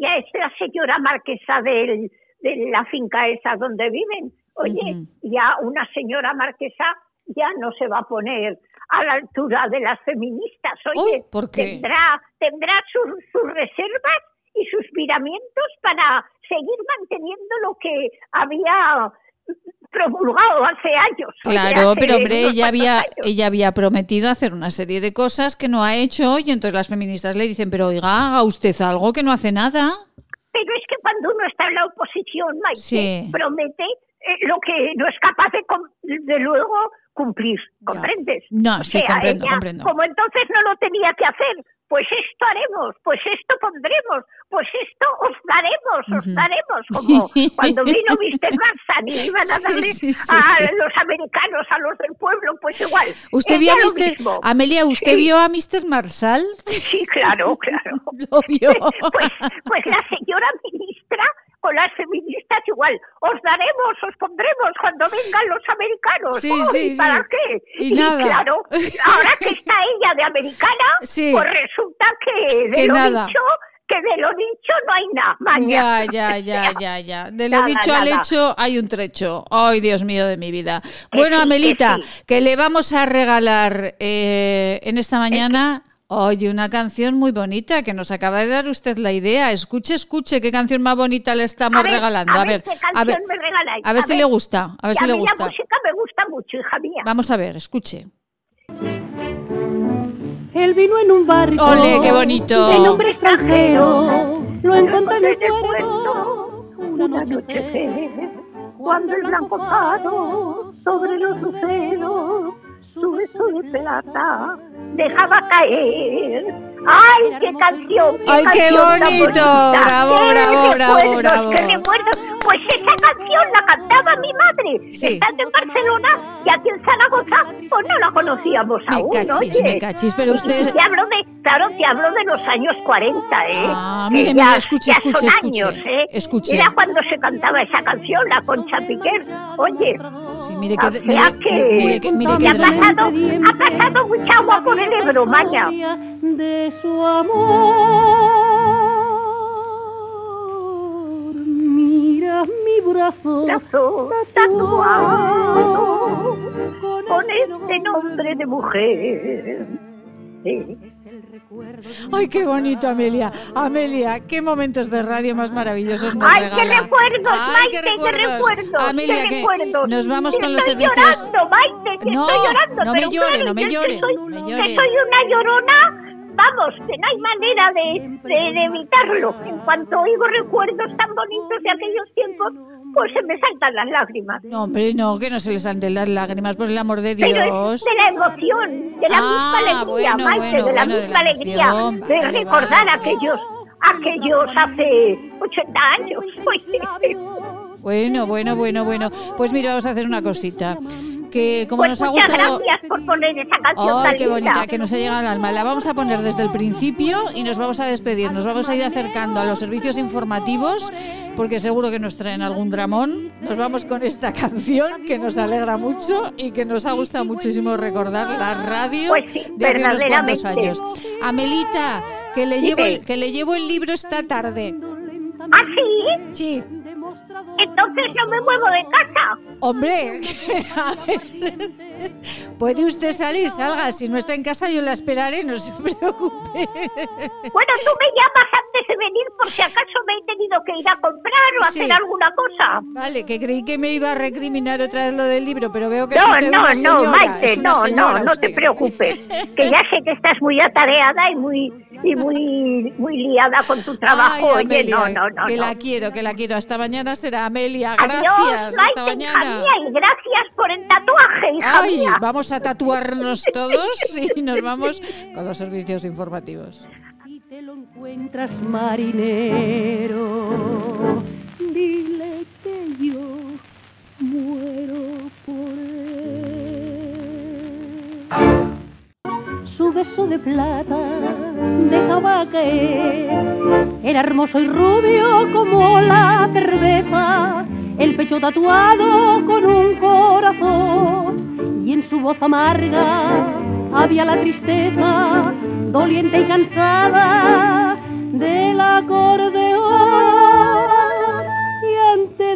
es ya es la señora marquesa del- de la finca esa donde viven. Oye, ya una señora marquesa ya no se va a poner a la altura de las feministas. Oye, Uy, ¿por qué? tendrá tendrá sus, sus reservas y sus miramientos para seguir manteniendo lo que había promulgado hace años. Claro, hace pero hombre, ella había, años. ella había prometido hacer una serie de cosas que no ha hecho y entonces las feministas le dicen, pero oiga, haga usted algo que no hace nada. Pero es que cuando uno está en la oposición, Maite, Sí. promete eh, lo que no es capaz de, luego cumplir, ¿comprendes? No, O sí, sea, comprendo, ella, comprendo. Como entonces no lo tenía que hacer, pues esto haremos, pues esto pondremos, pues esto os daremos, os daremos, como cuando vino Mr. Manson y iban a darle sí, sí, a los americanos, a los del pueblo, pues igual. ¿Usted vio a Mr. mismo. Amelia, ¿usted vio a Mr. Marshall? Sí, claro, claro. Lo vio. Pues, pues la señora ministra con las feministas igual. Os daremos, os pondremos cuando vengan los americanos. Sí, sí, sí. ¿Para qué? Y nada. claro, ahora que está ella de americana, Sí. pues resulta que de Que lo nada. dicho, que de lo dicho no hay nada. Vaya. Ya, ya, ya, ya, ya. De lo Nada, dicho al nada. hecho hay un trecho. Ay, Dios mío de mi vida. Bueno, sí, que Amelita, sí. que le vamos a regalar eh, en esta mañana. Oye, una canción muy bonita que nos acaba de dar usted la idea. Escuche, escuche, qué canción más bonita le estamos A ver, regalando. a A ver ver, qué a canción ver, me regaláis. a ver A si ver. le gusta, a ver Y si le mí gusta. la música me gusta mucho, hija mía. Vamos a ver, escuche. Él vino en un barco. Ole, qué bonito. De nombre extranjero. Lo encontré en el puerto. Una noche cuando el blanco faro sobre los luceros su beso de plata dejaba caer. ¡Ay, qué canción! ¡Ay, qué canción bonito! Bravo, ¡Qué bravo, bravo, recuerdos, bravo! ¡Qué recuerdos! Pues esa canción la cantaba mi madre, Sí. estando en Barcelona y aquí en Zaragoza, pues no la conocíamos Me aún, cachis, oye. me cachis, pero Y- usted- y Te hablo de, claro, te hablo de los años 40, ¿eh? Ah, mire, mire, escuche, ya escuche, son escuche, años, ¿eh? escuche. Era cuando se cantaba esa canción, la Concha Piquer. Oye, Sí, mire o que, sea mire, que, mire que, mire que ha, pasado, ha pasado mucha agua por el Ebro, Maña. De su amor. Mira mi brazo, Brazo tatuado con este nombre de mujer. Sí. Ay, qué bonito, Amelia. Amelia, qué momentos de radio más maravillosos nos ¡Ay, qué regala. recuerdos, Ay, Maite, qué recuerdos! Amelia, qué que recuerdos. nos vamos con los estoy servicios. llorando, Maite, que No, estoy llorando. no me llore, claro, no me que llore, soy- me Que llore. soy una llorona, vamos, que no hay manera de, de- de evitarlo. En cuanto oigo recuerdos tan bonitos de aquellos tiempos, pues se me saltan las lágrimas. No, hombre, no, que no se les salten las lágrimas, por el amor de Dios. Pero es de la emoción, de la Ah, misma alegría, bueno, Maite, bueno, de la bueno, de misma la alegría emoción, de vale, recordar vale. aquellos, aquellos hace 80 años. Bueno, bueno, bueno, bueno. Pues mira, vamos a hacer una cosita. Que como Pues nos ha gustado. gracias por poner esa canción ¡Ay, tan qué linda. bonita! Que nos ha llegado al alma. La vamos a poner desde el principio y nos vamos a despedir. Nos vamos a ir acercando a los servicios informativos porque seguro que nos traen algún dramón. Nos vamos con esta canción que nos alegra mucho y que nos ha gustado muchísimo recordar la radio Pues sí, de hace unos cuantos años. Amelita, que le, llevo el, que le llevo el libro esta tarde. ¿Ah, sí? Sí. Entonces no me muevo de casa. Hombre, a ver, puede usted salir, salga. Si no está en casa, yo la esperaré, no se preocupe. Bueno, tú me llamas antes de venir por si acaso me he tenido que ir a comprar o Sí. hacer alguna cosa. Vale, que creí que me iba a recriminar otra vez lo del libro, pero veo que es No, usted no, una no. Maite, es una no, no, no te preocupes. Que ya sé que estás muy atareada y muy y muy muy liada con tu trabajo. Ay, Oye, no, Amelia, no, no. que no. la quiero, que la quiero. Hasta mañana será Amelia. Adiós, Gracias. Hasta mañana. mía, y gracias por el tatuaje, hija Ay, mía. vamos a tatuarnos todos y nos vamos con los servicios informativos. te lo encuentras marinero, dile que yo muero por él. Su beso de plata dejaba caer, era hermoso y rubio como la cerveza, el pecho tatuado con un corazón. Y en su voz amarga había la tristeza doliente y cansada del acordeón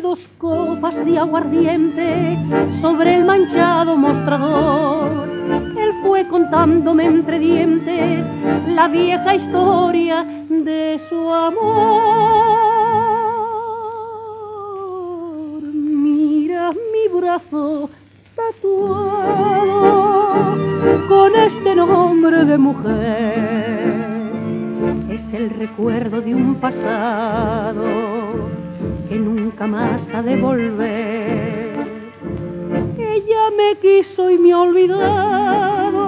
dos copas de aguardiente sobre el manchado mostrador él fue contándome entre dientes la vieja historia de su amor mira mi brazo tatuado con este nombre de mujer. Es el recuerdo de un pasado que nunca más ha de volver. Ella me quiso y me ha olvidado,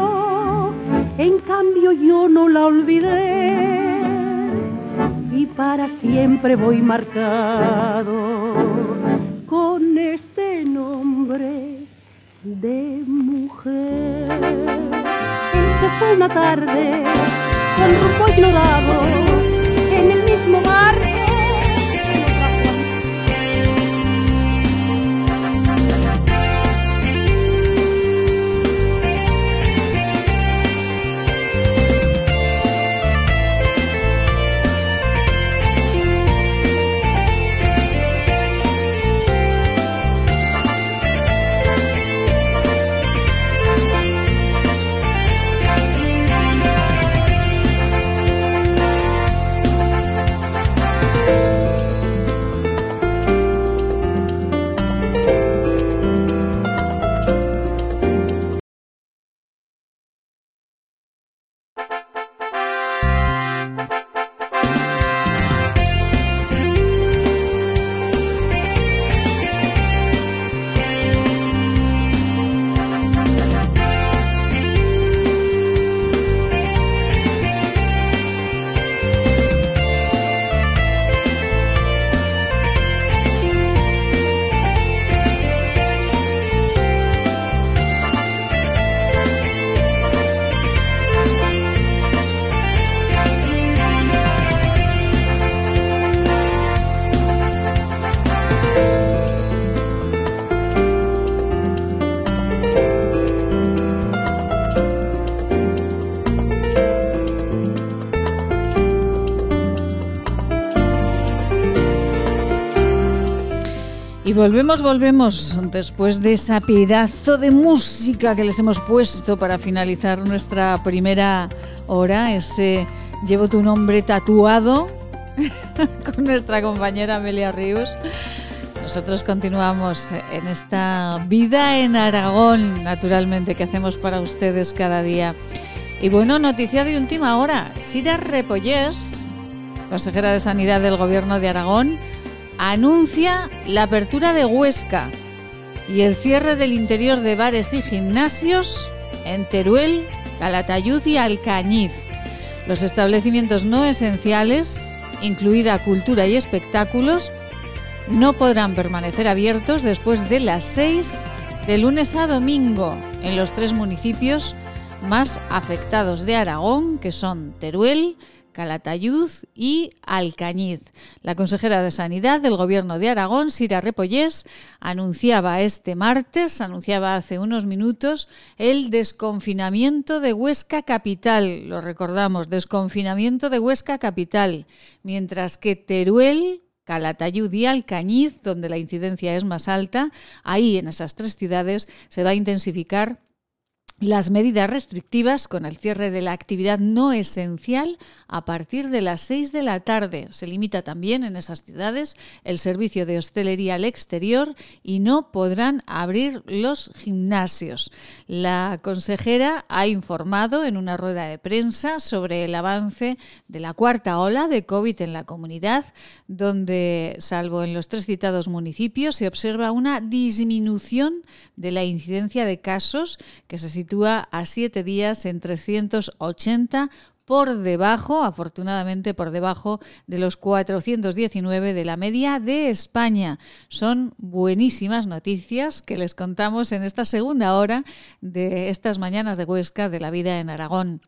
en cambio yo no la olvidé. Y para siempre voy marcado con este nombre de mujer. Él se fue una tarde con rumbo ignorado en el mismo barco. Volvemos, volvemos, después de esa pedazo de música que les hemos puesto para finalizar nuestra primera hora, ese Llevo tu nombre tatuado con nuestra compañera Amelia Ríos. Nosotros continuamos en esta vida en Aragón, naturalmente, que hacemos para ustedes cada día. Y bueno, noticia de última hora. Sira Repollés, consejera de Sanidad del Gobierno de Aragón, anuncia la apertura de Huesca y el cierre del interior de bares y gimnasios en Teruel, Calatayud y Alcañiz. Los establecimientos no esenciales, incluida cultura y espectáculos, no podrán permanecer abiertos después de las 6 de lunes a domingo en los tres municipios más afectados de Aragón, que son Teruel, Calatayud y Alcañiz. La consejera de Sanidad del Gobierno de Aragón, Sira Repollés, anunciaba este martes, anunciaba hace unos minutos, el desconfinamiento de Huesca Capital. Lo recordamos, desconfinamiento de Huesca Capital. Mientras que Teruel, Calatayud y Alcañiz, donde la incidencia es más alta, ahí en esas tres ciudades se va a intensificar las medidas restrictivas con el cierre de la actividad no esencial a partir de las 6 de la tarde. Se limita también en esas ciudades el servicio de hostelería al exterior y no podrán abrir los gimnasios. La consejera ha informado en una rueda de prensa sobre el avance de la cuarta ola de COVID en la comunidad, donde, salvo en los tres citados municipios, se observa una disminución de la incidencia de casos que se sitúa a siete días en 380 por debajo, afortunadamente por debajo de los 419 de la media de España. Son buenísimas noticias que les contamos en esta segunda hora de estas mañanas de Huesca de la vida en Aragón.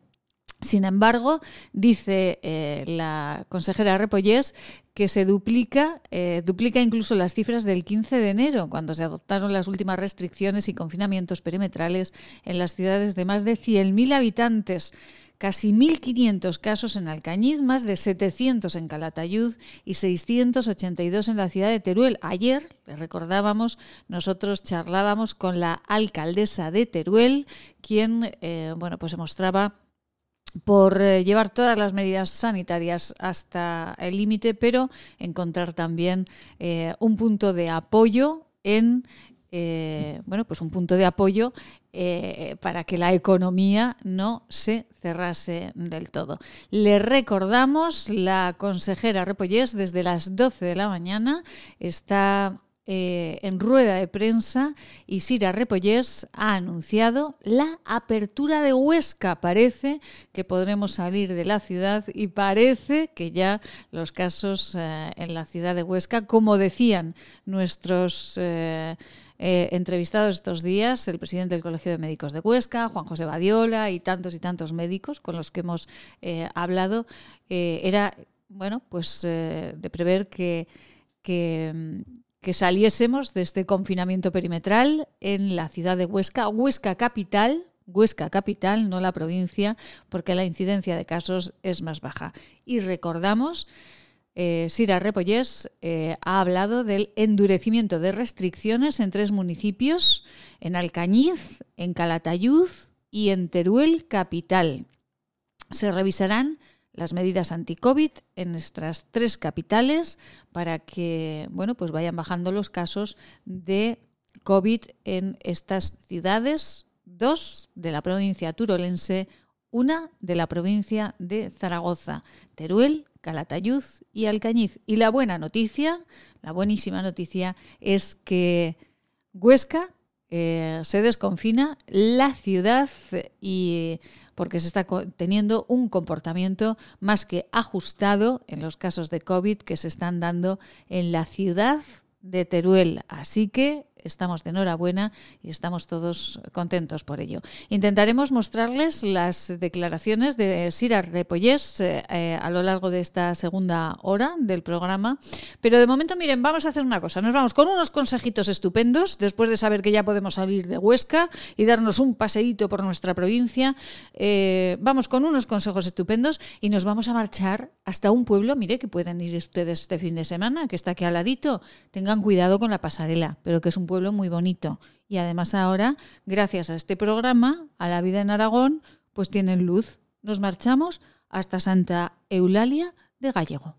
Sin embargo, dice eh, la consejera Repollés que se duplica, eh, duplica incluso las cifras del 15 de enero, cuando se adoptaron las últimas restricciones y confinamientos perimetrales en las ciudades de más de 100.000 habitantes. Casi 1.500 casos en Alcañiz, más de 700 en Calatayud y 682 en la ciudad de Teruel. Ayer, recordábamos, nosotros charlábamos con la alcaldesa de Teruel, quien eh, bueno, pues se mostraba por eh, llevar todas las medidas sanitarias hasta el límite, pero encontrar también eh, un punto de apoyo en eh, bueno, pues un punto de apoyo para que la economía no se cerrase del todo. Le recordamos, la consejera Repollés desde las 12 de la mañana está eh, en rueda de prensa y Sira Repollés ha anunciado la apertura de Huesca. Parece que podremos salir de la ciudad y parece que ya los casos eh, en la ciudad de Huesca, como decían nuestros... Eh, entrevistados estos días el presidente del Colegio de Médicos de Huesca, Juan José Badiola y tantos y tantos médicos con los que hemos hablado, era bueno, pues de prever que, que, que saliésemos de este confinamiento perimetral en la ciudad de Huesca, Huesca capital, Huesca capital, no la provincia, porque la incidencia de casos es más baja. Y recordamos, eh, Sira Repollés eh, ha hablado del endurecimiento de restricciones en tres municipios, en Alcañiz, en Calatayud y en Teruel capital. Se revisarán las medidas anti-COVID en nuestras tres capitales para que bueno, pues vayan bajando los casos de COVID en estas ciudades, dos de la provincia turolense, una de la provincia de Zaragoza, Teruel, Calatayud y Alcañiz. Y la buena noticia, la buenísima noticia es que Huesca eh, se desconfina la ciudad y porque se está teniendo un comportamiento más que ajustado en los casos de COVID que se están dando en la ciudad de Teruel. Así que estamos de enhorabuena y estamos todos contentos por ello. Intentaremos mostrarles las declaraciones de Sira Repollés eh, eh, a lo largo de esta segunda hora del programa, pero de momento miren, vamos a hacer una cosa, nos vamos con unos consejitos estupendos después de saber que ya podemos salir de Huesca y darnos un paseíto por nuestra provincia. Eh, vamos con unos consejos estupendos y nos vamos a marchar hasta un pueblo, mire que pueden ir ustedes este fin de semana, que está aquí al ladito. Tengan cuidado con la pasarela, pero que es un pueblo muy bonito. Y además ahora, gracias a este programa, a la vida en Aragón, pues tienen luz. Nos marchamos hasta Santa Eulalia de Gallego.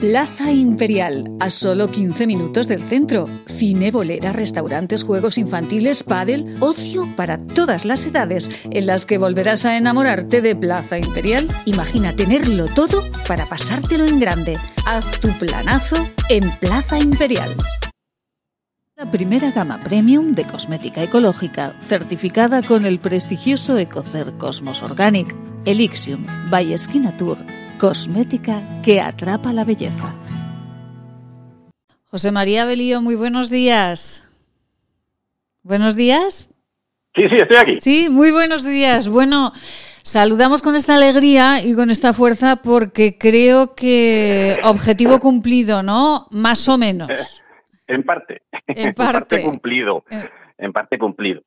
Plaza Imperial, a solo 15 minutos del centro. Cine, bolera, restaurantes, juegos infantiles, pádel, ocio para todas las edades, en las que volverás a enamorarte de Plaza Imperial. Imagina tenerlo todo para pasártelo en grande. Haz tu planazo en Plaza Imperial. La primera gama premium de cosmética ecológica, certificada con el prestigioso Ecocer Cosmos Organic, Elixium by Skinatur Cosmética que atrapa la belleza. José María Belío, muy buenos días. Buenos días. Sí, sí, estoy aquí. Sí, muy buenos días. Bueno, saludamos con esta alegría y con esta fuerza porque creo que objetivo cumplido, ¿no? Más o menos. En parte. En parte. cumplido. En parte cumplido.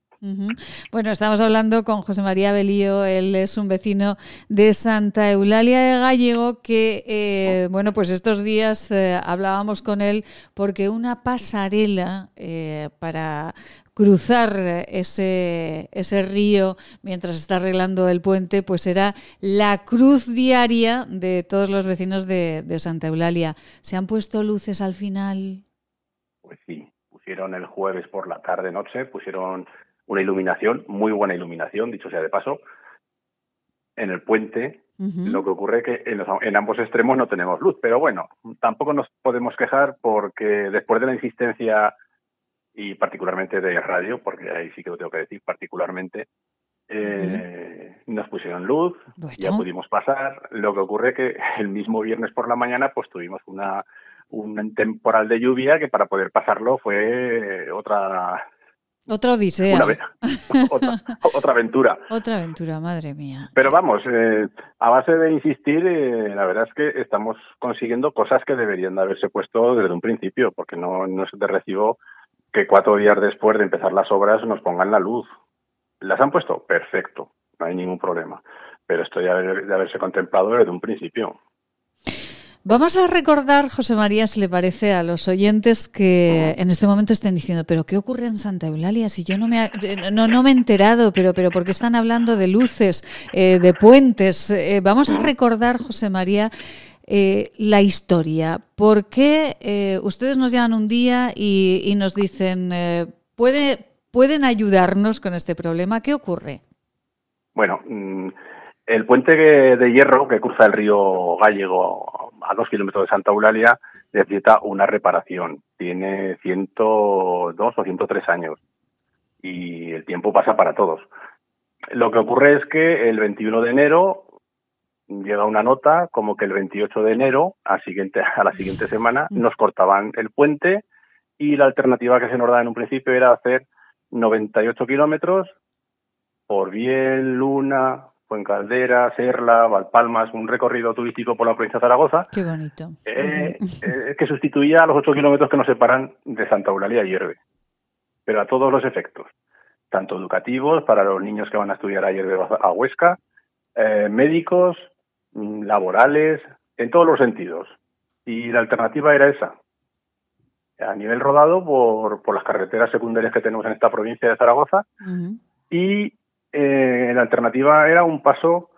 Bueno, estamos hablando con José María Belío, él es un vecino de Santa Eulalia de Gallego que, eh, bueno, pues estos días eh, hablábamos con él porque una pasarela eh, para cruzar ese, ese río mientras está arreglando el puente, pues era la cruz diaria de todos los vecinos de, de Santa Eulalia. ¿Se han puesto luces al final? Pues sí, pusieron el jueves por la tarde, noche, pusieron una iluminación, muy buena iluminación, dicho sea de paso, en el puente. Lo que ocurre es que en, ambos extremos no tenemos luz, pero bueno, tampoco nos podemos quejar porque después de la insistencia y particularmente de radio, porque ahí sí que lo tengo que decir, particularmente, eh, nos pusieron luz, ya pudimos pasar. Lo que ocurre es que el mismo viernes por la mañana pues tuvimos una un temporal de lluvia que para poder pasarlo fue otra otra odisea. otra, aventura. Otra aventura, madre mía. Pero vamos, eh, a base de insistir, eh, la verdad es que estamos consiguiendo cosas que deberían de haberse puesto desde un principio, porque no, no es de recibo que cuatro días después de empezar las obras nos pongan la luz. ¿Las han puesto? Perfecto, no hay ningún problema. Pero esto ya debe de haberse contemplado desde un principio. Vamos a recordar, José María, si le parece, a los oyentes que en este momento estén diciendo, pero ¿qué ocurre en Santa Eulalia? Si yo no me, no, no me he enterado, pero, pero ¿por qué están hablando de luces, eh, de puentes? Eh, vamos a recordar, José María, eh, la historia. ¿Por qué ustedes nos llaman un día y, y nos dicen, ¿puede, ¿pueden ayudarnos con este problema? ¿Qué ocurre? Bueno, mm, el puente de hierro que cruza el río Gallego a dos kilómetros de Santa Eulalia necesita una reparación. Tiene 102 o 103 años y el tiempo pasa para todos. Lo que ocurre es que el 21 de enero llega una nota como que el 28 de enero, a, siguiente, a la siguiente semana, mm. nos cortaban el puente y la alternativa que se nos da en un principio era hacer 98 kilómetros por bien, luna, Fuencaldera, Serla, Valpalmas, un recorrido turístico por la provincia de Zaragoza. Qué bonito. Eh, eh, que sustituía a los ocho kilómetros que nos separan de Santa Eulalia y Hierve. Pero a todos los efectos, tanto educativos para los niños que van a estudiar a Hierve a Huesca, eh, médicos, mm, laborales, en todos los sentidos. Y la alternativa era esa. A nivel rodado por, por las carreteras secundarias que tenemos en esta provincia de Zaragoza y eh, la alternativa era un paso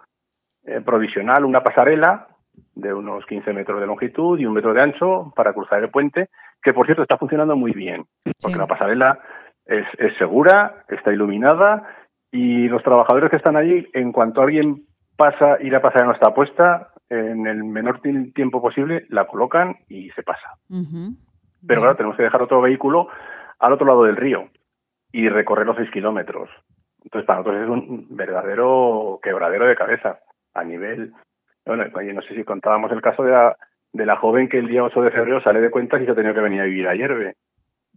eh, provisional, una pasarela de unos 15 metros de longitud y un metro de ancho para cruzar el puente, que por cierto está funcionando muy bien, porque la pasarela es, es, segura, está iluminada y los trabajadores que están allí, en cuanto alguien pasa y la pasarela no está puesta, en el menor ti- tiempo posible, la colocan y se pasa. Pero claro, tenemos que dejar otro vehículo al otro lado del río y recorrer los seis kilómetros. Entonces, para nosotros es un verdadero quebradero de cabeza a nivel. Bueno, oye, no sé si contábamos el caso de la, de la joven que el día 8 de febrero sale de cuentas y se ha tenido que venir a vivir a Hierve.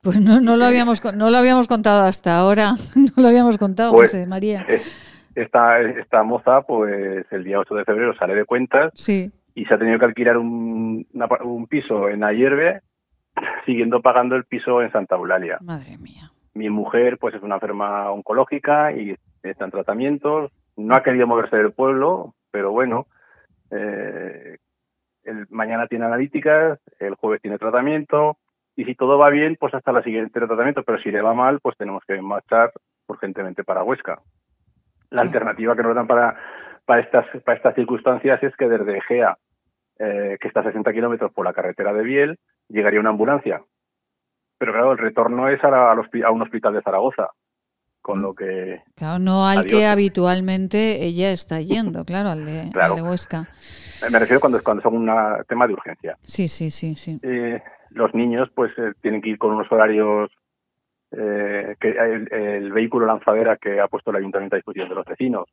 Pues no, no, lo habíamos, no lo habíamos contado hasta ahora. No lo habíamos contado, Pues, José María. es- Esta, esta moza, pues el día 8 de febrero sale de cuentas Sí. y se ha tenido que alquilar un, una un piso en Ayerbe, siguiendo pagando el piso en Santa Eulalia. Madre mía. Mi mujer, pues es una enferma oncológica y está en tratamientos. No ha querido moverse del pueblo, pero bueno, eh, el, mañana tiene analíticas, el jueves tiene tratamiento y si todo va bien, pues hasta la siguiente tratamiento. Pero si le va mal, pues tenemos que marchar urgentemente para Huesca. La alternativa que nos dan para, para, estas, para estas circunstancias es que desde Egea, eh, que está a 60 kilómetros por la carretera de Biel, llegaría una ambulancia. Pero claro, el retorno es a, la- al a un hospital de Zaragoza, con lo que Claro, no al Adiós. que habitualmente ella está yendo, claro, al de, al Claro. de Huesca. me refiero cuando, cuando son un tema de urgencia. Sí, sí, sí, sí. Eh, los niños pues eh, tienen que ir con unos horarios eh, que el, el vehículo lanzadera que ha puesto el ayuntamiento a disposición de los vecinos.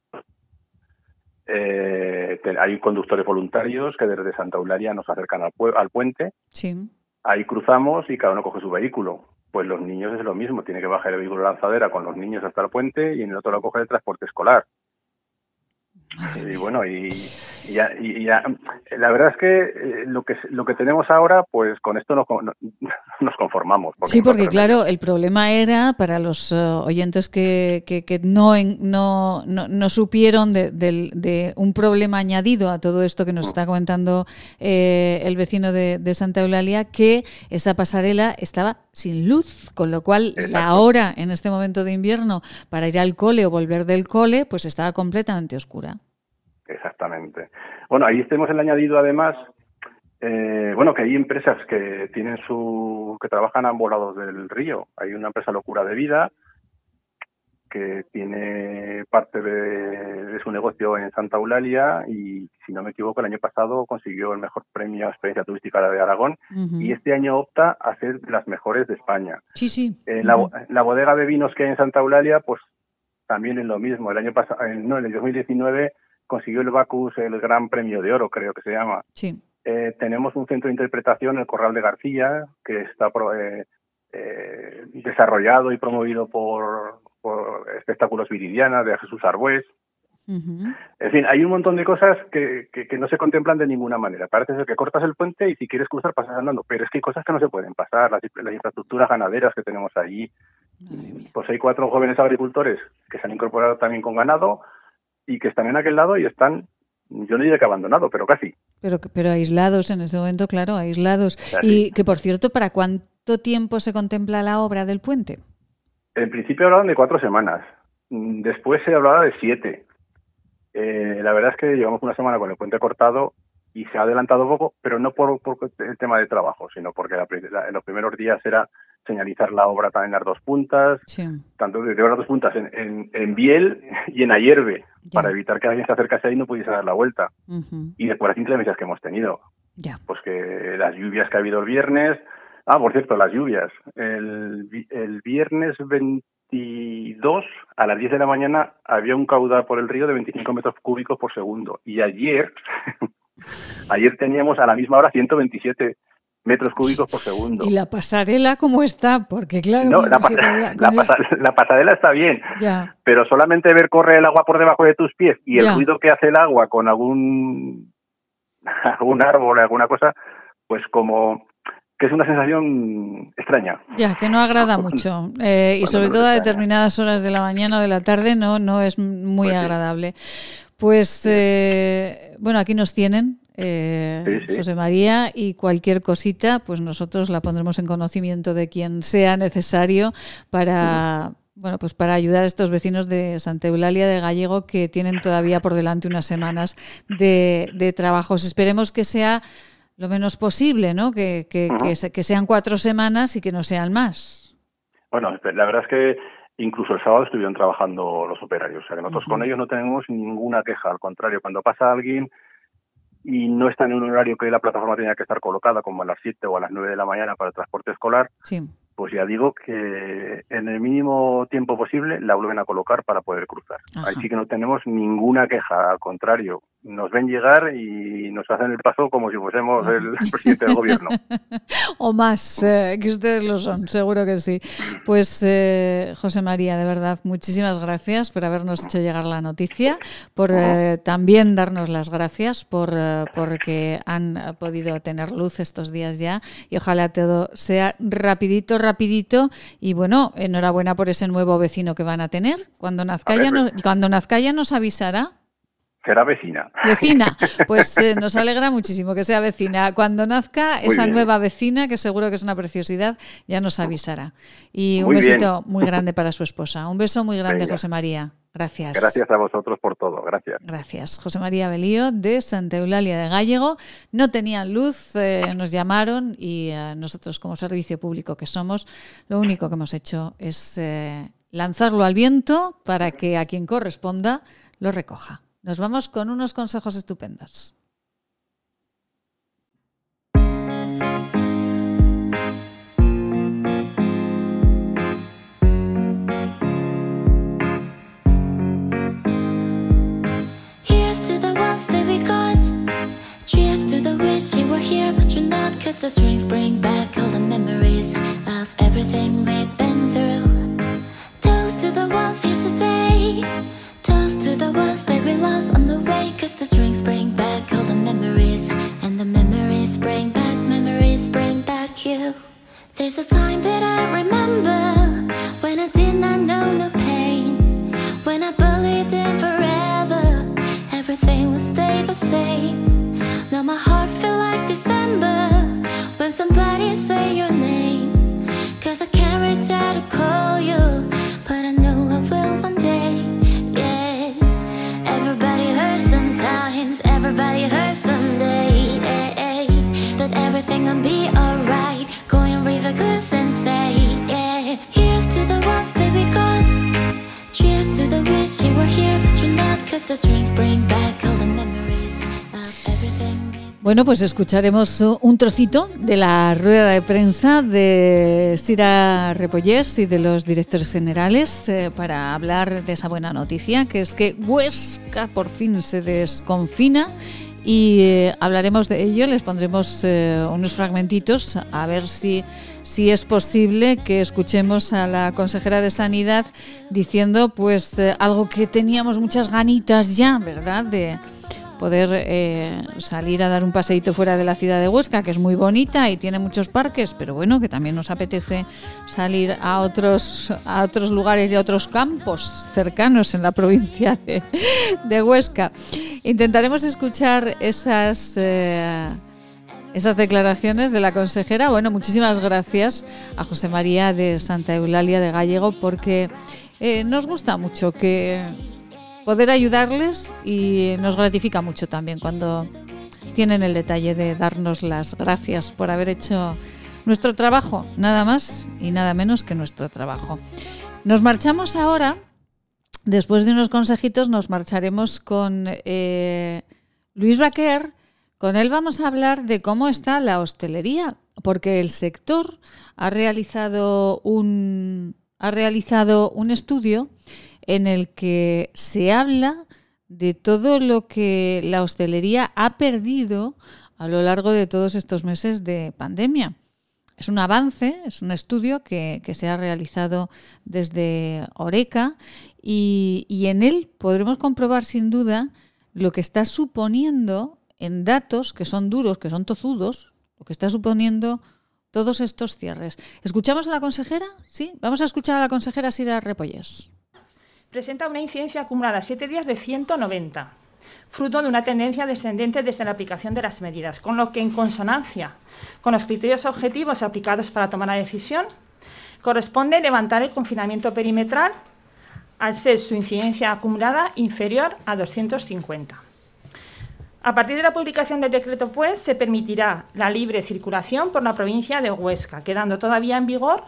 Eh, hay conductores voluntarios que desde Santa Eulalia nos acercan al, pue- al puente Sí. Ahí cruzamos y cada uno coge su vehículo. Pues los niños es lo mismo, tiene que bajar el vehículo lanzadera con los niños hasta el puente y en el otro lo coge el transporte escolar. Y bueno, y, y ya, y ya- la verdad es que eh, lo que lo que tenemos ahora, pues con esto nos, nos conformamos. Sí, porque claro, el problema era para los eh, oyentes que, que- que no, en- no, no, no supieron de, del- de un problema añadido a todo esto que nos está comentando eh, el vecino de, de Santa Eulalia, que esa pasarela estaba sin luz, con lo cual la hora en este momento de invierno para ir al cole o volver del cole, pues estaba completamente oscura. Exactamente. Bueno, ahí tenemos el añadido además, eh, bueno, que hay empresas que tienen su, que trabajan a ambos lados del río. Hay una empresa Locura de Vida que tiene parte de, de su negocio en Santa Eulalia y, si no me equivoco, el año pasado consiguió el mejor premio a experiencia turística de Aragón Ujú. y este año opta a ser de las mejores de España. Sí, sí. Eh, la, la bodega de vinos que hay en Santa Eulalia, pues también es lo mismo. El año pasado, no, en el 2019 consiguió el Bacus el Gran Premio de Oro, creo que se llama. Sí. Eh, tenemos un centro de interpretación, el Corral de García, que está pro- eh, eh, desarrollado y promovido por, por Espectáculos Viridiana de Jesús Arbués. Ujú. En fin, hay un montón de cosas que, que, que no se contemplan de ninguna manera. Parece ser que cortas el puente y si quieres cruzar pasas andando, pero es que hay cosas que no se pueden pasar, las, las infraestructuras ganaderas que tenemos allí. Pues hay cuatro jóvenes agricultores que se han incorporado también con ganado y que están en aquel lado y están, yo no diré que abandonado, pero casi. Pero, pero aislados en este momento, claro, aislados. Y que, por cierto, ¿para cuánto tiempo se contempla la obra del puente? En principio hablaban de cuatro semanas, después se hablaba de siete. Eh, la verdad es que llevamos una semana con el puente cortado y se ha adelantado poco, pero no por, por el tema de trabajo, sino porque la pri- la- en los primeros días era señalizar la obra también en las dos puntas, Sí. tanto de de las dos puntas en, en, en Biel y en Ayerbe, para evitar que alguien se acercase ahí y no pudiese dar la vuelta. Ujú. Y después las inclemencias que hemos tenido. Ya. Pues que las lluvias que ha habido el viernes. Ah, por cierto, las lluvias. El, vi- el viernes 22 a las 10 de la mañana había un caudal por el río de 25 metros cúbicos por segundo. Y ayer, ayer teníamos a la misma hora 127 metros cúbicos por segundo. ¿Y la pasarela cómo está? Porque, claro, No, la, la pasa- pasarela está bien, Ya. pero solamente ver correr el agua por debajo de tus pies y el Ya. ruido que hace el agua con algún algún árbol, alguna cosa, pues como que es una sensación extraña. Ya, que no agrada mucho. Eh, y sobre no todo a determinadas horas de la mañana o de la tarde no, no es muy agradable. Pues, eh, bueno, aquí nos tienen. eh, Sí, sí. José María y cualquier cosita pues nosotros la pondremos en conocimiento de quien sea necesario para bueno pues para ayudar a estos vecinos de Santa Eulalia de Gallego que tienen todavía por delante unas semanas de, de trabajos esperemos que sea lo menos posible no que, que, que sean cuatro semanas y que no sean más. Bueno, la verdad es que incluso el sábado estuvieron trabajando los operarios, o sea que nosotros con ellos no tenemos ninguna queja, al contrario, cuando pasa alguien y no están en un horario que la plataforma tenía que estar colocada, como a las 7 o a las 9 de la mañana para el transporte escolar, Sí. pues ya digo que en el mínimo tiempo posible la vuelven a colocar para poder cruzar. Ajá. Ahí sí que no tenemos ninguna queja, al contrario, nos ven llegar y nos hacen el paso como si fuésemos el presidente del gobierno. O más, eh, que ustedes lo son, seguro que sí. Pues eh, José María, de verdad, muchísimas gracias por habernos hecho llegar la noticia, por eh, también darnos las gracias por eh, porque han podido tener luz estos días ya y ojalá todo sea rapidito, rapidito y bueno, enhorabuena por ese nuevo vecino que van a tener. Cuando nazca, A ver, ya, no- ve- cuando nazca ya nos avisará. Será vecina. Vecina, pues eh, nos alegra muchísimo que sea vecina. Cuando nazca Muy esa bien. nueva vecina, que seguro que es una preciosidad, ya nos avisará. Y un Muy bien. besito muy grande para su esposa. Un beso muy grande, Venga. José María. Gracias. Gracias a vosotros por todo, gracias. Gracias. José María Belío de Santa Eulalia de Gallego. No tenían luz, eh, nos llamaron y eh, nosotros como servicio público que somos, lo único que hemos hecho es lanzarlo al viento para que a quien corresponda lo recoja. Nos vamos con unos consejos estupendos. Here's to the ones that we got. Cheers to the wish you were here, but you're not. Cause the drinks bring back all the memories of everything we've been through. Toast to the ones here today. Toast to the ones we lost on the the drinks bring back all the memories. And the memories bring back, memories bring back you. There's a time that I remember when I did not know no pain. When I believed in forever, everything would stay the same. Now my heart Bueno, pues escucharemos un trocito de la rueda de prensa de Sira Repollés y de los directores generales eh, para hablar de esa buena noticia, que es que Huesca por fin se desconfina y eh, hablaremos de ello, les pondremos eh, unos fragmentitos a ver si, si es posible que escuchemos a la consejera de Sanidad diciendo pues eh, algo que teníamos muchas ganitas ya, ¿verdad? De, poder eh, salir a dar un paseíto fuera de la ciudad de Huesca, que es muy bonita y tiene muchos parques, pero bueno, que también nos apetece salir a otros, a otros lugares y a otros campos cercanos en la provincia de, de Huesca. Intentaremos escuchar esas... eh, esas declaraciones de la consejera. Bueno, muchísimas gracias a José María de Santa Eulalia de Gallego porque eh, nos gusta mucho que poder ayudarles y nos gratifica mucho también cuando tienen el detalle de darnos las gracias por haber hecho nuestro trabajo, nada más y nada menos que nuestro trabajo. Nos marchamos ahora, después de unos consejitos, nos marcharemos con eh, Luis Baquer. Con él vamos a hablar de cómo está la hostelería, porque el sector ha realizado un, ha realizado un estudio en el que se habla de todo lo que la hostelería ha perdido a lo largo de todos estos meses de pandemia. Es un avance, es un estudio que, que se ha realizado desde Oreca y, y en él podremos comprobar sin duda lo que está suponiendo en datos que son duros, que son tozudos, lo que está suponiendo todos estos cierres. ¿Escuchamos a la consejera? Sí, vamos a escuchar a la consejera Sira Repollés. presenta una incidencia acumulada a 7 días de 190, fruto de una tendencia descendente desde la aplicación de las medidas, con lo que en consonancia con los criterios objetivos aplicados para tomar la decisión, corresponde levantar el confinamiento perimetral al ser su incidencia acumulada inferior a 250. A partir de la publicación del decreto, pues, se permitirá la libre circulación por la provincia de Huesca, quedando todavía en vigor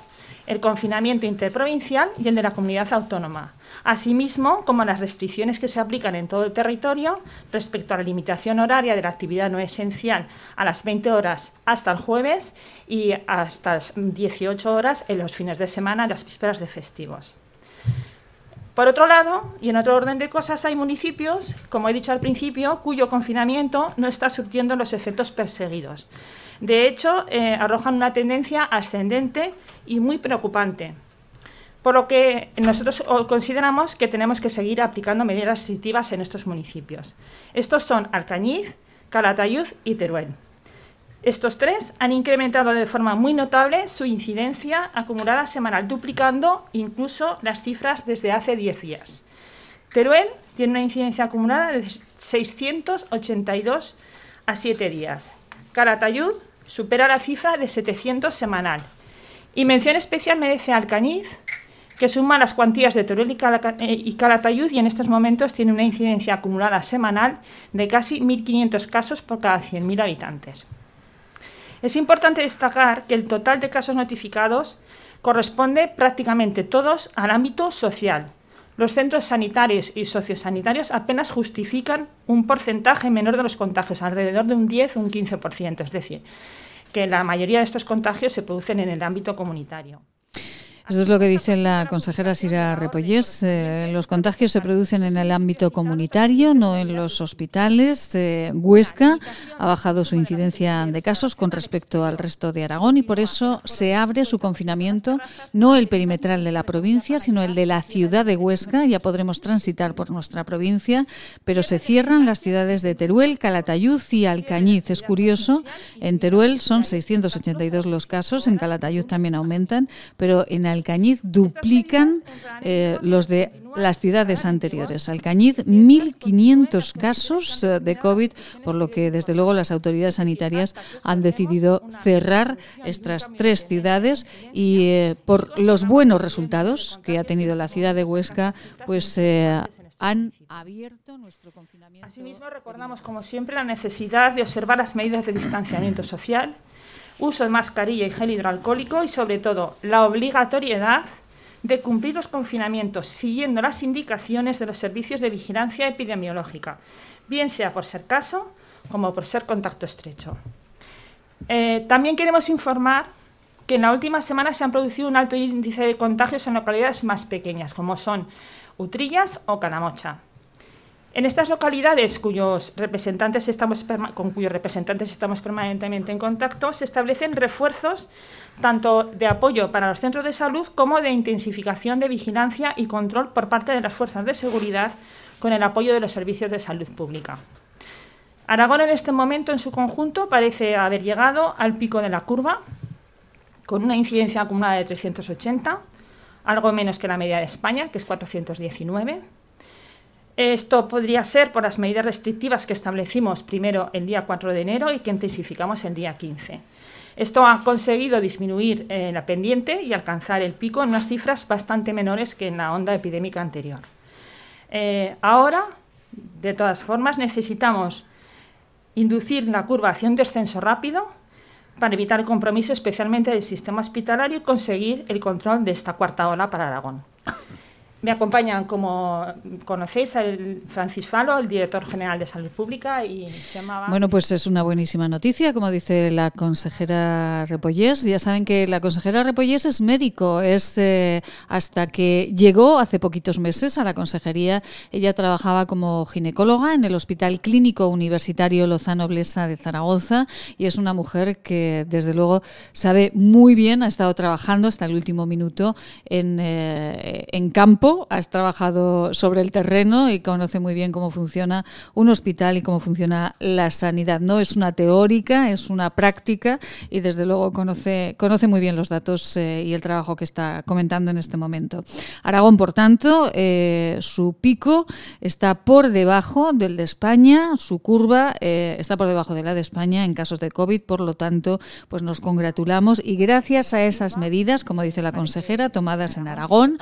el confinamiento interprovincial y el de la comunidad autónoma, asimismo como las restricciones que se aplican en todo el territorio respecto a la limitación horaria de la actividad no esencial a las 20 horas hasta el jueves y hasta las 18 horas en los fines de semana y las vísperas de festivos. Por otro lado, y en otro orden de cosas, hay municipios, como he dicho al principio, cuyo confinamiento no está surtiendo los efectos perseguidos. De hecho, eh, arrojan una tendencia ascendente y muy preocupante. Por lo que nosotros consideramos que tenemos que seguir aplicando medidas restrictivas en estos municipios. Estos son Alcañiz, Calatayud y Teruel. Estos tres han incrementado de forma muy notable su incidencia acumulada semanal, duplicando incluso las cifras desde hace 10 días. Teruel tiene una incidencia acumulada de 682 a 7 días. Calatayud supera la cifra de 700 semanal. Y mención especial merece Alcañiz, que suma las cuantías de Teruel y Calatayud y en estos momentos tiene una incidencia acumulada semanal de casi 1.500 casos por cada 100.000 habitantes. Es importante destacar que el total de casos notificados corresponde prácticamente todos al ámbito social. Los centros sanitarios y sociosanitarios apenas justifican un porcentaje menor de los contagios, alrededor de un 10 o un 15%, es decir, que la mayoría de estos contagios se producen en el ámbito comunitario. Eso es lo que dice la consejera Sira Repollés. Eh, los contagios se producen en el ámbito comunitario, no en los hospitales. Eh, Huesca ha bajado su incidencia de casos con respecto al resto de Aragón y por eso se abre su confinamiento, no el perimetral de la provincia, sino el de la ciudad de Huesca. Ya podremos transitar por nuestra provincia, pero se cierran las ciudades de Teruel, Calatayud y Alcañiz. Es curioso, en Teruel son 682 los casos, en Calatayud también aumentan, pero en Alcañiz duplican eh, los de las ciudades anteriores. Alcañiz, 1.500 casos eh, de COVID, por lo que desde luego las autoridades sanitarias han decidido cerrar estas tres ciudades y eh, por los buenos resultados que ha tenido la ciudad de Huesca, pues han abierto nuestro confinamiento. Asimismo, recordamos, como siempre, la necesidad de observar las medidas de distanciamiento social uso de mascarilla y gel hidroalcohólico y sobre todo la obligatoriedad de cumplir los confinamientos siguiendo las indicaciones de los servicios de vigilancia epidemiológica, bien sea por ser caso como por ser contacto estrecho. Eh, también queremos informar que en la última semana se han producido un alto índice de contagios en localidades más pequeñas, como son Utrillas o Canamocha. En estas localidades cuyos representantes estamos, con cuyos representantes estamos permanentemente en contacto, se establecen refuerzos tanto de apoyo para los centros de salud como de intensificación de vigilancia y control por parte de las fuerzas de seguridad con el apoyo de los servicios de salud pública. Aragón en este momento en su conjunto parece haber llegado al pico de la curva con una incidencia acumulada de 380, algo menos que la media de España, que es 419 esto podría ser por las medidas restrictivas que establecimos primero el día 4 de enero y que intensificamos el día 15. Esto ha conseguido disminuir eh, la pendiente y alcanzar el pico en unas cifras bastante menores que en la onda epidémica anterior. Eh, ahora, de todas formas, necesitamos inducir la curva hacia un descenso rápido para evitar el compromiso especialmente del sistema hospitalario y conseguir el control de esta cuarta ola para Aragón. Me acompañan, como conocéis, el Francis Falo, el director general de Salud Pública, y se llamaba... Bueno, pues es una buenísima noticia, como dice la consejera Repollés. Ya saben que la consejera Repollés es médico, es eh, hasta que llegó hace poquitos meses a la consejería, ella trabajaba como ginecóloga en el Hospital Clínico Universitario Lozano Blesa de Zaragoza y es una mujer que desde luego sabe muy bien, ha estado trabajando hasta el último minuto en, eh, en campo has trabajado sobre el terreno y conoce muy bien cómo funciona un hospital y cómo funciona la sanidad. No es una teórica, es una práctica y desde luego conoce, conoce muy bien los datos eh, y el trabajo que está comentando en este momento. Aragón, por tanto, eh, su pico está por debajo del de España, su curva eh, está por debajo de la de España en casos de COVID, por lo tanto, pues nos congratulamos y gracias a esas medidas, como dice la consejera, tomadas en Aragón,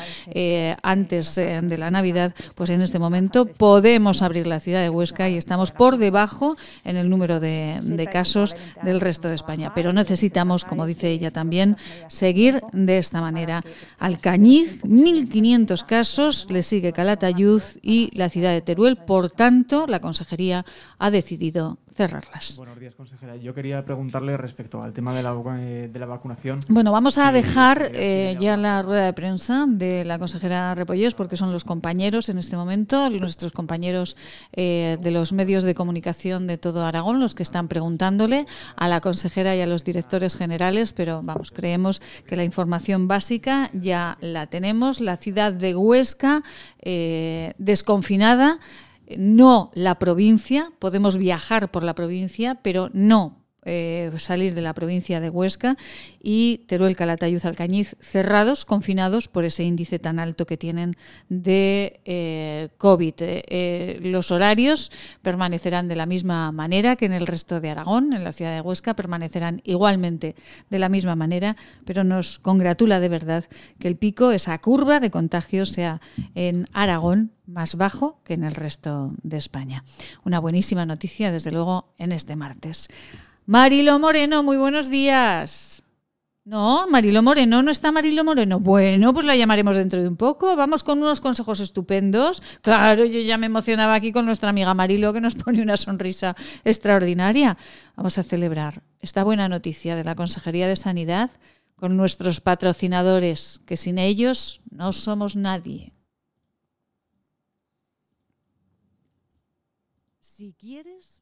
ha antes eh, de la Navidad, pues en este momento podemos abrir la ciudad de Huesca y estamos por debajo en el número de, casos del resto de España. Pero necesitamos, como dice ella también, seguir de esta manera. Alcañiz, 1.500 casos, le sigue Calatayud y la ciudad de Teruel. Por tanto, la Consejería ha decidido cerrarlas. Buenos días, consejera. Yo quería preguntarle respecto al tema de la, eh, de la vacunación. Bueno, vamos a dejar eh, ya la rueda de prensa de la consejera Repollés porque son los compañeros en este momento, nuestros compañeros eh, de los medios de comunicación de todo Aragón, los que están preguntándole a la consejera y a los directores generales, pero vamos, creemos que la información básica ya la tenemos. La ciudad de Huesca desconfinada no la provincia, podemos viajar por la provincia, pero no eh, salir de la provincia de Huesca y Teruel, Calatayud, Alcañiz cerrados, confinados por ese índice tan alto que tienen de eh, COVID. Eh, los horarios permanecerán de la misma manera que en el resto de Aragón, en la ciudad de Huesca, permanecerán igualmente de la misma manera, pero nos congratula de verdad que el pico, esa curva de contagios, sea en Aragón más bajo que en el resto de España. Una buenísima noticia, desde luego, en este martes. Marilo Moreno, muy buenos días. No, Marilo Moreno, no está Marilo Moreno. Bueno, pues la llamaremos dentro de un poco. Vamos con unos consejos estupendos. Claro, yo ya me emocionaba aquí con nuestra amiga Marilo que nos pone una sonrisa extraordinaria. Vamos a celebrar esta buena noticia de la Consejería de Sanidad con nuestros patrocinadores, que sin ellos no somos nadie. Si quieres,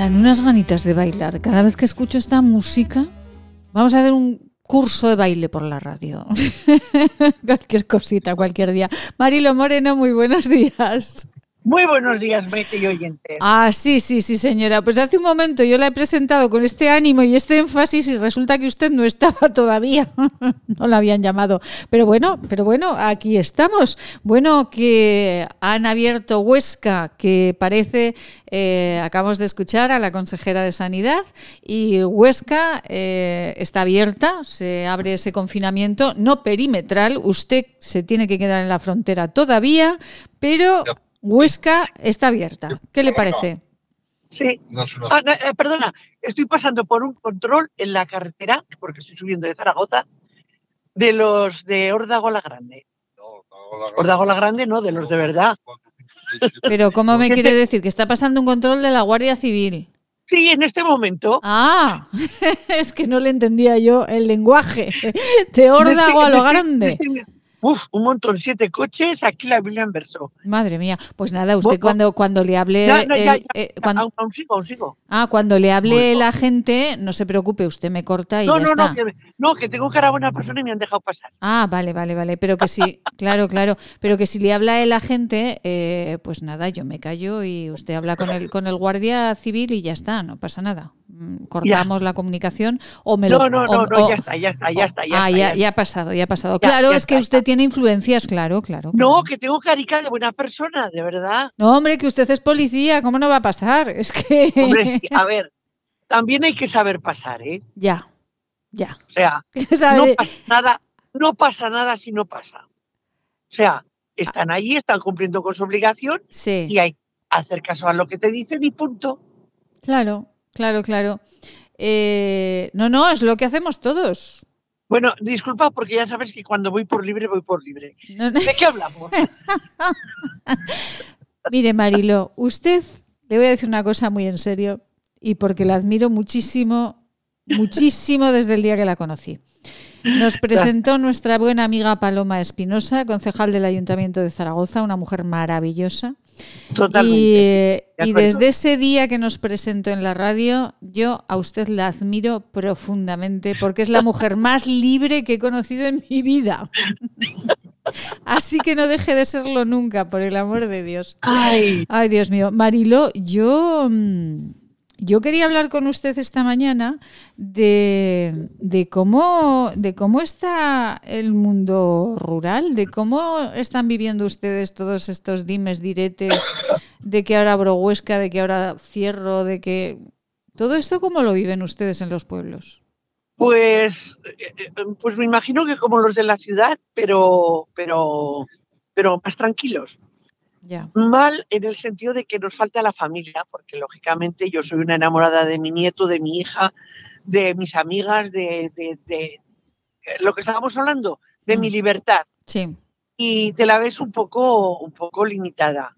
Dan unas ganitas de bailar. Cada vez que escucho esta música, vamos a hacer un curso de baile por la radio. cualquier cosita, cualquier día. Marilo Moreno, muy buenos días. Muy buenos días, Maite y oyentes. Ah, sí, sí, sí, señora. Pues hace un momento yo la he presentado con este ánimo y este énfasis y resulta que usted no estaba todavía. no la habían llamado. Pero bueno, pero bueno, aquí estamos. Bueno, que han abierto Huesca, que parece, eh, acabamos de escuchar a la consejera de Sanidad, y Huesca eh, está abierta, se abre ese confinamiento, no perimetral. Usted se tiene que quedar en la frontera todavía, pero... Huesca está abierta. ¿Qué le parece? Sí. Ah, no, eh, perdona, estoy pasando por un control en la carretera, porque estoy subiendo de Zaragoza, de los de Ordago la Grande. Ordago la Grande, no, de los de verdad. Pero ¿cómo me quiere decir? Que está pasando un control de la Guardia Civil. Sí, en este momento. Ah, es que no le entendía yo el lenguaje. De órdago a lo grande. Uf, un montón, siete coches, aquí la Biblia en verso. Madre mía. Pues nada, usted Bueno, cuando, cuando le hable... Ya, no, ya, el- ya, eh, cuando- aún, aún sigo, aún sigo. ah, cuando le hable la gente, no se preocupe, usted me corta y No, ya no, está. no, que, no, que tengo cara a buena persona y me han dejado pasar. Ah, vale, vale, vale. Pero que sí, claro, claro. Pero que si le habla el agente, eh, pues nada, yo me callo y usted habla con el, con el guardia civil y ya está, no pasa nada. Mm, Cortamos la comunicación o me lo. No, no, o- no, no, ya está, ya está, ya está, ya ah, está. ya, ya ha pasado, ya ha pasado. Ya, claro, es que usted tiene influencias, claro, claro. No, que tengo carica de buena persona, de verdad. No, hombre, que usted es policía, ¿cómo no va a pasar? Es que. Hombre, a ver, también hay que saber pasar, ¿eh? Ya, ya. O sea, no pasa nada, no pasa nada si no pasa. O sea, están allí, están cumpliendo con su obligación Sí. y hay que hacer caso a lo que te dicen y punto. Claro, claro, claro. Eh, no, no, es lo que hacemos todos. Bueno, disculpa porque ya sabes que cuando voy por libre, voy por libre. No, no. ¿De qué hablamos? Mire, Marilo, usted, le voy a decir una cosa muy en serio y porque la admiro muchísimo, muchísimo desde el día que la conocí. Nos presentó nuestra buena amiga Paloma Espinosa, concejal del Ayuntamiento de Zaragoza, una mujer maravillosa. Totalmente, Y, eh, de desde ese día que nos presentó en la radio, yo a usted la admiro profundamente porque es la mujer más libre que he conocido en mi vida. Así que no deje de serlo nunca, por el amor de Dios. Ay, Ay, Dios mío. Marilo, yo, mm, yo quería hablar con usted esta mañana de, de cómo, de cómo está el mundo rural, de cómo están viviendo ustedes todos estos dimes, diretes, de que ahora abro Huesca, de que ahora cierro, de que... Todo esto, ¿cómo lo viven ustedes en los pueblos? Pues, eh, eh, pues me imagino que como los de la ciudad, pero, pero, pero más tranquilos. Mal en el sentido de que nos falta la familia, porque lógicamente yo soy una enamorada de mi nieto, de mi hija, de mis amigas, de, de- de- lo que estábamos hablando, de mi libertad. Sí. Y te la ves un poco, un poco limitada.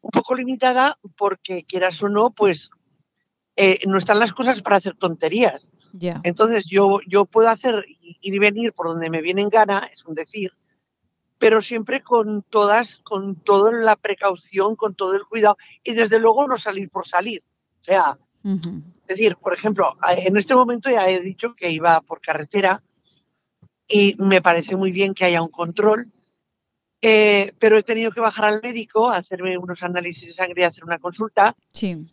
Un poco limitada porque quieras o no, pues eh, no están las cosas para hacer tonterías. Ya. Entonces yo, yo puedo hacer ir y venir por donde me viene en gana, es un decir, pero siempre con todas, con toda la precaución, con todo el cuidado y desde luego no salir por salir. O sea, es decir, por ejemplo, en este momento ya he dicho que iba por carretera y me parece muy bien que haya un control, eh, pero he tenido que bajar al médico a hacerme unos análisis de sangre y hacer una consulta Sí.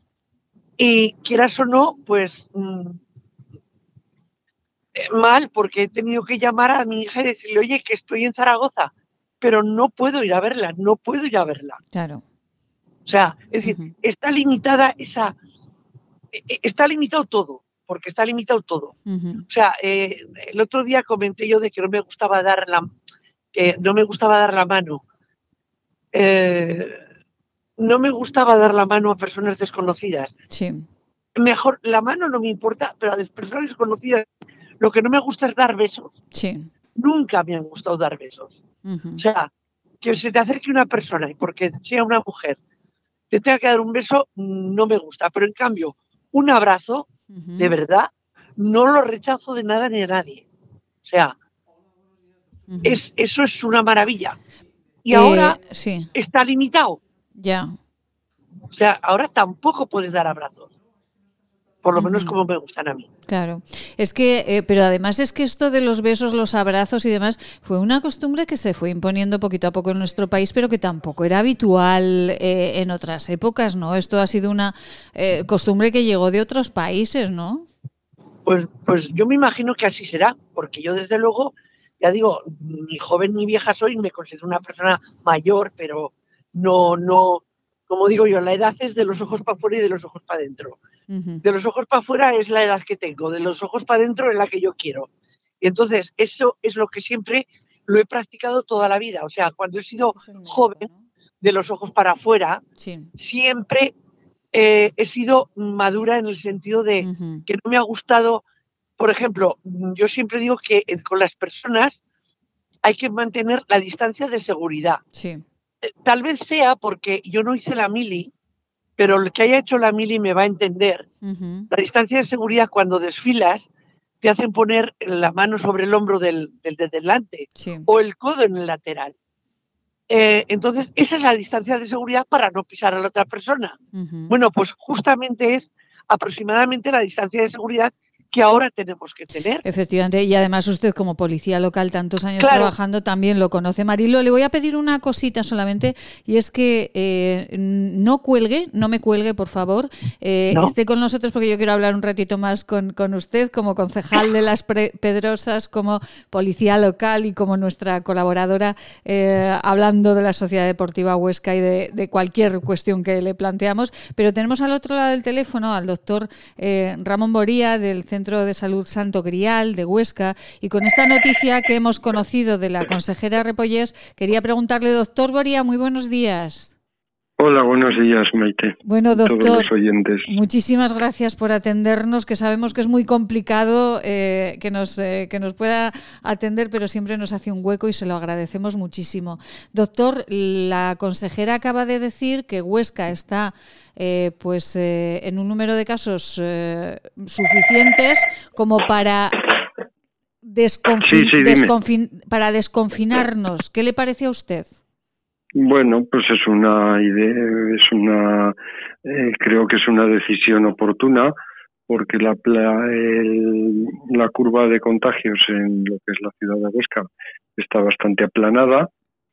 y quieras o no, pues mm, eh, mal, porque he tenido que llamar a mi hija y decirle, oye, que estoy en Zaragoza, pero no puedo ir a verla, no puedo ir a verla. Claro. O sea, es decir, está limitada esa, e- e- está limitado todo, porque está limitado todo. O sea, eh, el otro día comenté yo de que no me gustaba dar la, que no me gustaba dar la mano. Eh, no me gustaba dar la mano a personas desconocidas. Sí. Mejor, la mano no me importa, pero a las personas desconocidas lo que no me gusta es dar besos. Sí. Nunca me han gustado dar besos. O sea, que se te acerque una persona y porque sea una mujer te tenga que dar un beso, no me gusta. Pero en cambio, un abrazo, de verdad, no lo rechazo de nada ni de nadie. O sea, es, eso es una maravilla. Y Eh, ahora sí. está limitado. Ya. O sea, ahora tampoco puedes dar abrazos. Por lo menos como me gustan a mí. Claro, es que, eh, pero además es que esto de los besos, los abrazos y demás fue una costumbre que se fue imponiendo poquito a poco en nuestro país, pero que tampoco era habitual eh, en otras épocas, ¿no? Esto ha sido una eh, costumbre que llegó de otros países, ¿no? Pues, pues yo me imagino que así será, porque yo desde luego, ya digo, ni joven ni vieja soy, me considero una persona mayor, pero no, no, como digo yo, la edad es de los ojos para afuera y de los ojos para adentro. De los ojos para afuera es la edad que tengo, de los ojos para adentro es la que yo quiero. Y entonces eso es lo que siempre lo he practicado toda la vida. O sea, cuando he sido joven, de los ojos para afuera, siempre eh, he sido madura en el sentido de que no me ha gustado, por ejemplo, yo siempre digo que eh, con las personas hay que mantener la distancia de seguridad. Sí. Eh, Tal vez sea porque yo no hice la mili, pero el que haya hecho la mili me va a entender. La distancia de seguridad cuando desfilas te hacen poner la mano sobre el hombro del, del de delante o el codo en el lateral. Eh, entonces, esa es la distancia de seguridad para no pisar a la otra persona. Bueno, pues justamente es aproximadamente la distancia de seguridad que ahora tenemos que tener. Efectivamente, y además usted como policía local tantos años Claro. trabajando también lo conoce. Marilo, le voy a pedir una cosita solamente y es que eh, no cuelgue, no me cuelgue, por favor. Eh, No. Esté con nosotros porque yo quiero hablar un ratito más con, con usted como concejal de las Pre- Pedrosas, como policía local y como nuestra colaboradora eh, hablando de la Sociedad Deportiva Huesca y de, de cualquier cuestión que le planteamos. Pero tenemos al otro lado del teléfono al doctor eh, Ramón Boría del Centro de Salud Santo Grial de Huesca y con esta noticia que hemos conocido de la consejera Repollés, quería preguntarle, doctor Boría, muy buenos días. Hola, buenos días, Maite. Bueno, A Todos doctor, los oyentes. Muchísimas gracias por atendernos, que sabemos que es muy complicado eh, que, nos, eh, que nos pueda atender, pero siempre nos hace un hueco y se lo agradecemos muchísimo. Doctor, la consejera acaba de decir que Huesca está eh, pues eh, en un número de casos eh, suficientes como para Sí, sí, desconfin- para desconfinarnos. ¿Qué le parece a usted? Bueno, pues es una idea, es una, eh, creo que es una decisión oportuna porque la, pla- el- la curva de contagios en lo que es la ciudad de Huesca está bastante aplanada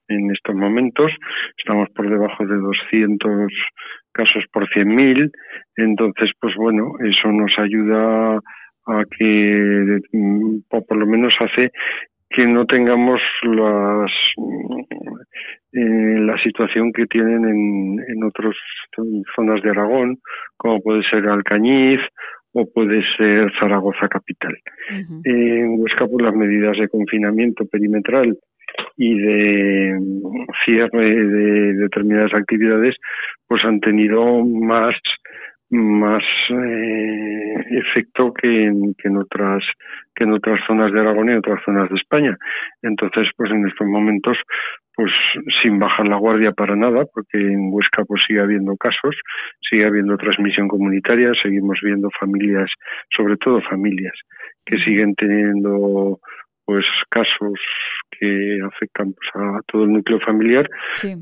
en estos momentos. Estamos por debajo de 200 casos por 100.000. Entonces, pues bueno, eso nos ayuda a que, mm, o por lo menos hace que no tengamos las mm, eh, la situación que tienen en, en otras zonas de Aragón, como puede ser Alcañiz o puede ser Zaragoza capital. En Huesca, pues las medidas de confinamiento perimetral y de mm, cierre de determinadas actividades, pues han tenido más más eh, efecto que en, que en otras que en otras zonas de Aragón y en otras zonas de España. Entonces, pues en estos momentos, pues sin bajar la guardia para nada, porque en Huesca pues sigue habiendo casos, sigue habiendo transmisión comunitaria, seguimos viendo familias, sobre todo familias, que siguen teniendo pues casos que afectan pues, a todo el núcleo familiar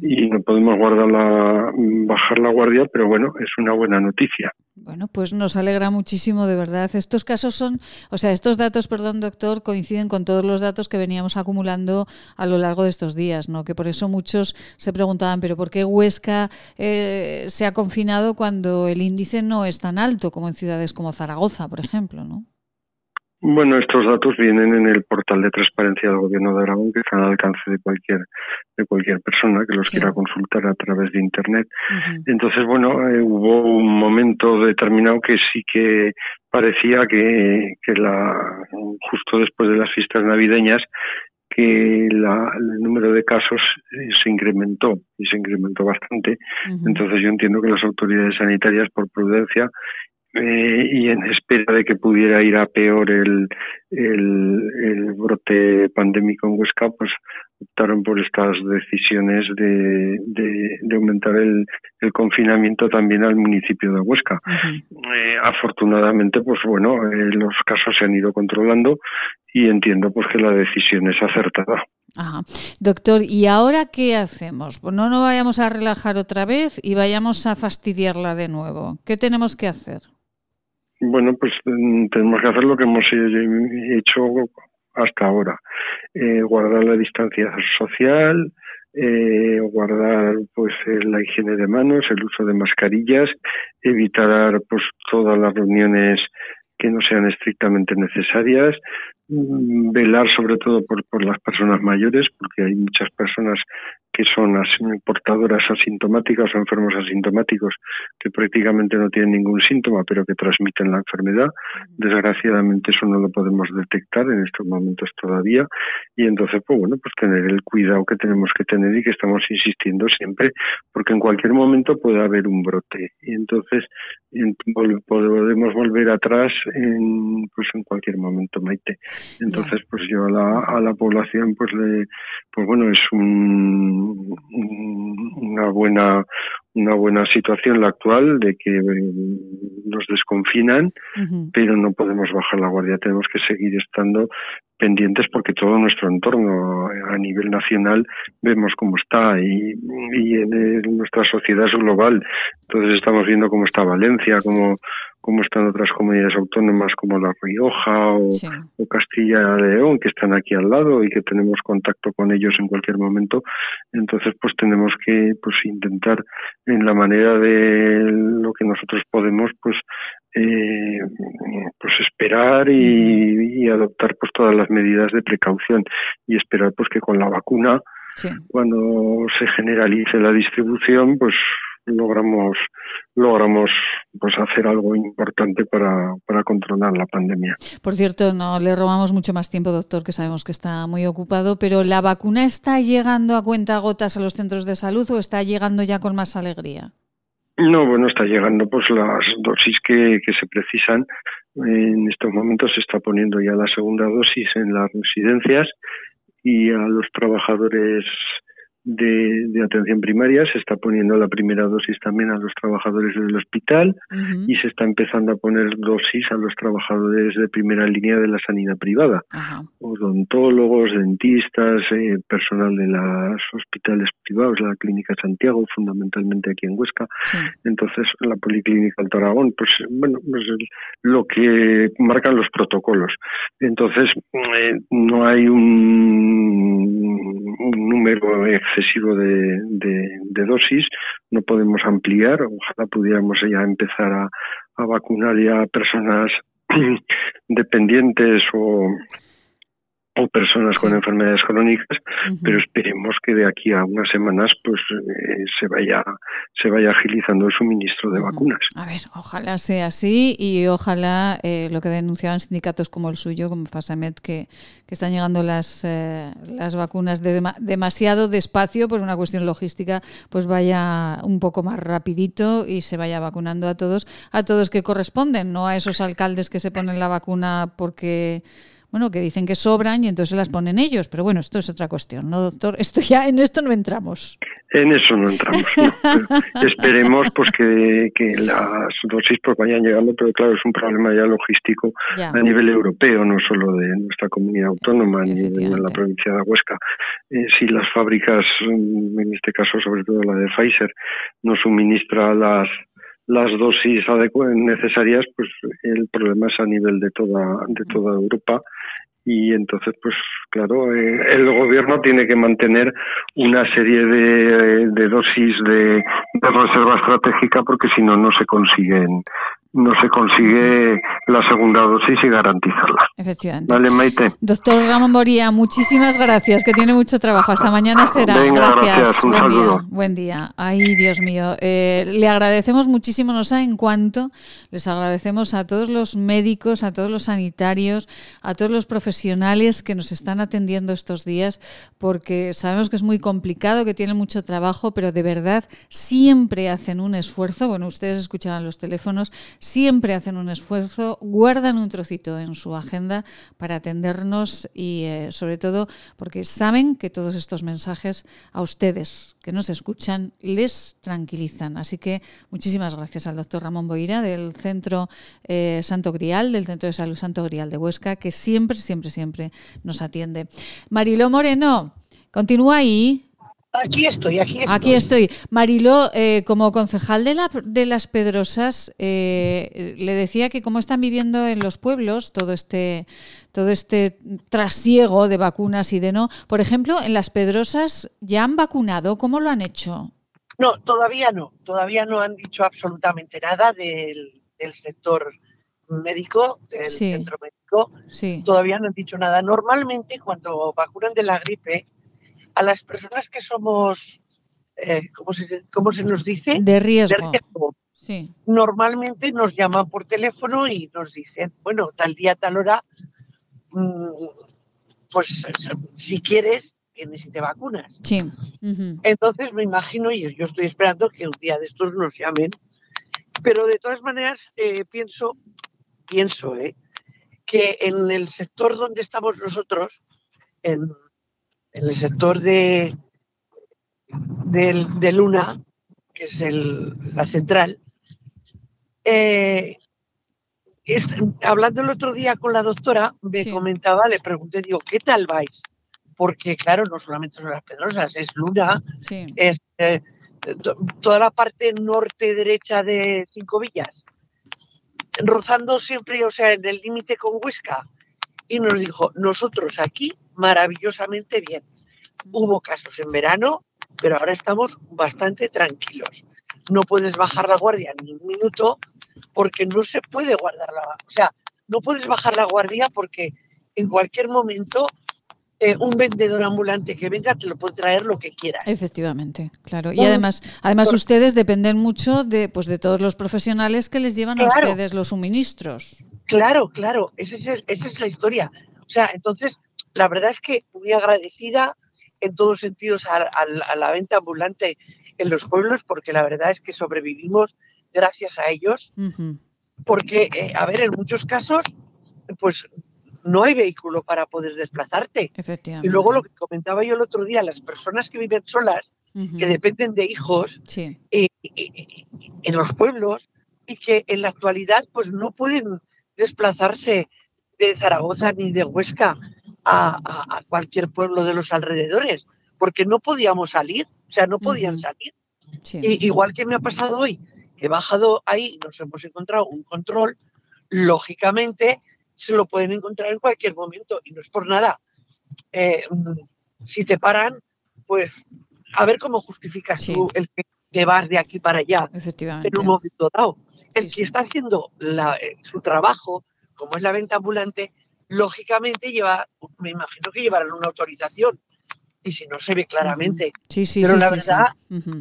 y no podemos guardar la, bajar la guardia, pero bueno, es una buena noticia. Bueno, pues nos alegra muchísimo, de verdad. Estos casos son, o sea, estos datos, perdón, doctor, coinciden con todos los datos que veníamos acumulando a lo largo de estos días, ¿no? Que por eso muchos se preguntaban, pero ¿por qué Huesca eh, se ha confinado cuando el índice no es tan alto como en ciudades como Zaragoza, por ejemplo, ¿no? Bueno, estos datos vienen en el portal de transparencia del Gobierno de Aragón, que está al alcance de cualquier de cualquier persona que los quiera consultar a través de Internet. Entonces, bueno, eh, hubo un momento determinado que sí que parecía que, que la justo después de las fiestas navideñas que la, el número de casos eh, se incrementó y se incrementó bastante. Entonces yo entiendo que las autoridades sanitarias, por prudencia, eh, y en espera de que pudiera ir a peor el, el, el brote pandémico en Huesca, pues optaron por estas decisiones de, de, de aumentar el, el, confinamiento también al municipio de Huesca. eh, afortunadamente, pues bueno, eh, los casos se han ido controlando y entiendo pues que la decisión es acertada. Ajá. Doctor, ¿y ahora qué hacemos? Pues no nos vayamos a relajar otra vez y vayamos a fastidiarla de nuevo. ¿Qué tenemos que hacer? Bueno, pues mm, tenemos que hacer lo que hemos hecho hasta ahora. Eh, guardar la distancia social, eh, guardar pues eh, la higiene de manos, el uso de mascarillas, evitar pues todas las reuniones que no sean estrictamente necesarias, velar sobre todo por, por las personas mayores, porque hay muchas personas que son portadoras asintomáticas o enfermos asintomáticos que prácticamente no tienen ningún síntoma pero que transmiten la enfermedad. Desgraciadamente eso no lo podemos detectar en estos momentos todavía y entonces pues bueno pues tener el cuidado que tenemos que tener y que estamos insistiendo siempre porque en cualquier momento puede haber un brote y entonces podemos volver atrás en pues en cualquier momento Maite. Entonces pues yo a la, a la población pues le pues bueno es un una buena una buena situación la actual de que eh, nos desconfinan, pero no podemos bajar la guardia, tenemos que seguir estando pendientes porque todo nuestro entorno a nivel nacional vemos cómo está y, y en, nuestra sociedad es global. Entonces estamos viendo cómo está Valencia, cómo, cómo están otras comunidades autónomas como La Rioja o, Castilla y León, que están aquí al lado y que tenemos contacto con ellos en cualquier momento. Entonces, pues tenemos que pues intentar en la manera de lo que nosotros podemos, pues eh, pues esperar y, y, adoptar pues todas las medidas de precaución y esperar pues que con la vacuna cuando se generalice la distribución pues logramos logramos pues hacer algo importante para, para controlar la pandemia. Por cierto, no le robamos mucho más tiempo, doctor, que sabemos que está muy ocupado, pero ¿la vacuna está llegando a cuenta gotas a los centros de salud o está llegando ya con más alegría? No, bueno, está llegando pues las dosis que, que se precisan. En estos momentos se está poniendo ya la segunda dosis en las residencias y a los trabajadores de, atención primaria, se está poniendo la primera dosis también a los trabajadores del hospital y se está empezando a poner dosis a los trabajadores de primera línea de la sanidad privada, odontólogos, dentistas, eh, personal de los hospitales privados, la Clínica Santiago, fundamentalmente aquí en Huesca. Entonces, la Policlínica Alto Aragón, pues bueno, pues lo que marcan los protocolos. Entonces, eh, no hay un, un número excesivo de, de, dosis, no podemos ampliar, ojalá pudiéramos ya empezar a, a vacunar ya a personas dependientes o, o personas con enfermedades crónicas, pero esperemos que de aquí a unas semanas pues eh, se vaya se vaya agilizando el suministro de vacunas. A ver, ojalá sea así y ojalá eh, lo que denunciaban sindicatos como el suyo, como Fasamed, que, que están llegando las eh, las vacunas demasiado despacio por una cuestión logística, pues vaya un poco más rapidito y se vaya vacunando a todos, a todos que corresponden, no a esos alcaldes que se ponen la vacuna porque bueno, que dicen que sobran y entonces las ponen ellos. Pero bueno, esto es otra cuestión, ¿no, doctor? Esto ya, en esto no entramos. En eso no entramos. esperemos pues que, que, las dosis pues vayan llegando, pero claro, es un problema ya logístico a nivel europeo, no solo de nuestra comunidad autónoma ni de la provincia de Huesca. Eh, si las fábricas, en este caso sobre todo la de Pfizer, no suministra las las dosis necesarias, pues el problema es a nivel de toda de toda Europa. Y entonces pues claro eh, el gobierno tiene que mantener una serie de, de dosis de, de reserva estratégica porque si no no se consiguen no se consigue la segunda dosis y garantizarla. Efectivamente. Vale, Maite. Doctor Ramón Boría, muchísimas gracias, que tiene mucho trabajo. Hasta mañana será. Venga, gracias. Un buen saludo. Día, buen día. Ay, Dios mío. Eh, le agradecemos muchísimo, no saben cuánto. Les agradecemos a todos los médicos, a todos los sanitarios, a todos los profesionales que nos están atendiendo estos días, porque sabemos que es muy complicado, que tienen mucho trabajo, pero de verdad siempre hacen un esfuerzo. Bueno, ustedes escuchaban los teléfonos siempre hacen un esfuerzo, guardan un trocito en su agenda para atendernos y eh, sobre todo porque saben que todos estos mensajes a ustedes que nos escuchan les tranquilizan. Así que muchísimas gracias al doctor Ramón Boira del Centro eh, Santo Grial, del Centro de Salud Santo Grial de Huesca, que siempre, siempre, siempre nos atiende. Mariló Moreno, continúa ahí. Aquí estoy, aquí estoy. Aquí estoy. Mariló, eh, como concejal de, la- de las Pedrosas, eh, le decía que cómo están viviendo en los pueblos todo este, todo este trasiego de vacunas y de no. Por ejemplo, en las Pedrosas ya han vacunado. ¿Cómo lo han hecho? No, todavía no. Todavía no han dicho absolutamente nada del, del sector médico, del Sí. centro médico. Sí. Todavía no han dicho nada. Normalmente, cuando vacunan de la gripe, a las personas que somos, eh, ¿cómo, se, cómo se nos dice? De riesgo. riesgo. Sí. Normalmente nos llaman por teléfono y nos dicen, bueno, tal día, tal hora, mm, pues si quieres, vienes y te vacunas. Sí. Entonces me imagino, y yo estoy esperando que un día de estos nos llamen, pero de todas maneras eh, pienso, pienso, eh, que en el sector donde estamos nosotros, en, en el sector de, de Luna, que es el- la central, eh, es- hablando el otro día con la doctora, me comentaba, le pregunté, digo, ¿qué tal vais? Porque claro, no solamente son las Pedrosas, es Luna, Sí. es eh, to- toda la parte norte derecha de Cinco Villas, rozando siempre, o sea, en el límite con Huesca. Y nos dijo, nosotros aquí maravillosamente bien. Hubo casos en verano, pero ahora estamos bastante tranquilos. No puedes bajar la guardia ni un minuto porque no se puede guardar la, o sea, no puedes bajar la guardia porque en cualquier momento eh, un vendedor ambulante que venga te lo puede traer lo que quieras. Efectivamente, claro. Y además, además ustedes dependen mucho de, pues, de todos los profesionales que les llevan a ustedes los suministros. Claro, claro, esa es, esa es la historia. O sea, entonces, la verdad es que muy agradecida en todos sentidos a, a- a la venta ambulante en los pueblos, porque la verdad es que sobrevivimos gracias a ellos, porque, eh, a ver, en muchos casos, pues no hay vehículo para poder desplazarte. Efectivamente. Y luego lo que comentaba yo el otro día, las personas que viven solas, que dependen de hijos, Sí. eh, eh, en los pueblos y que en la actualidad pues no pueden desplazarse de Zaragoza ni de Huesca a, a- a cualquier pueblo de los alrededores, porque no podíamos salir, o sea, no podían salir. Sí. Y- igual que me ha pasado hoy, que he bajado ahí nos hemos encontrado un control, lógicamente se lo pueden encontrar en cualquier momento y no es por nada. Eh, mm, si te paran, pues a ver cómo justificas tú el que te vas de aquí para allá Efectivamente. en un momento dado. El que está haciendo la- eh, su trabajo, como es la venta ambulante, lógicamente lleva, me imagino que llevarán una autorización. Y si no se ve claramente. Sí, sí, Pero sí, la verdad,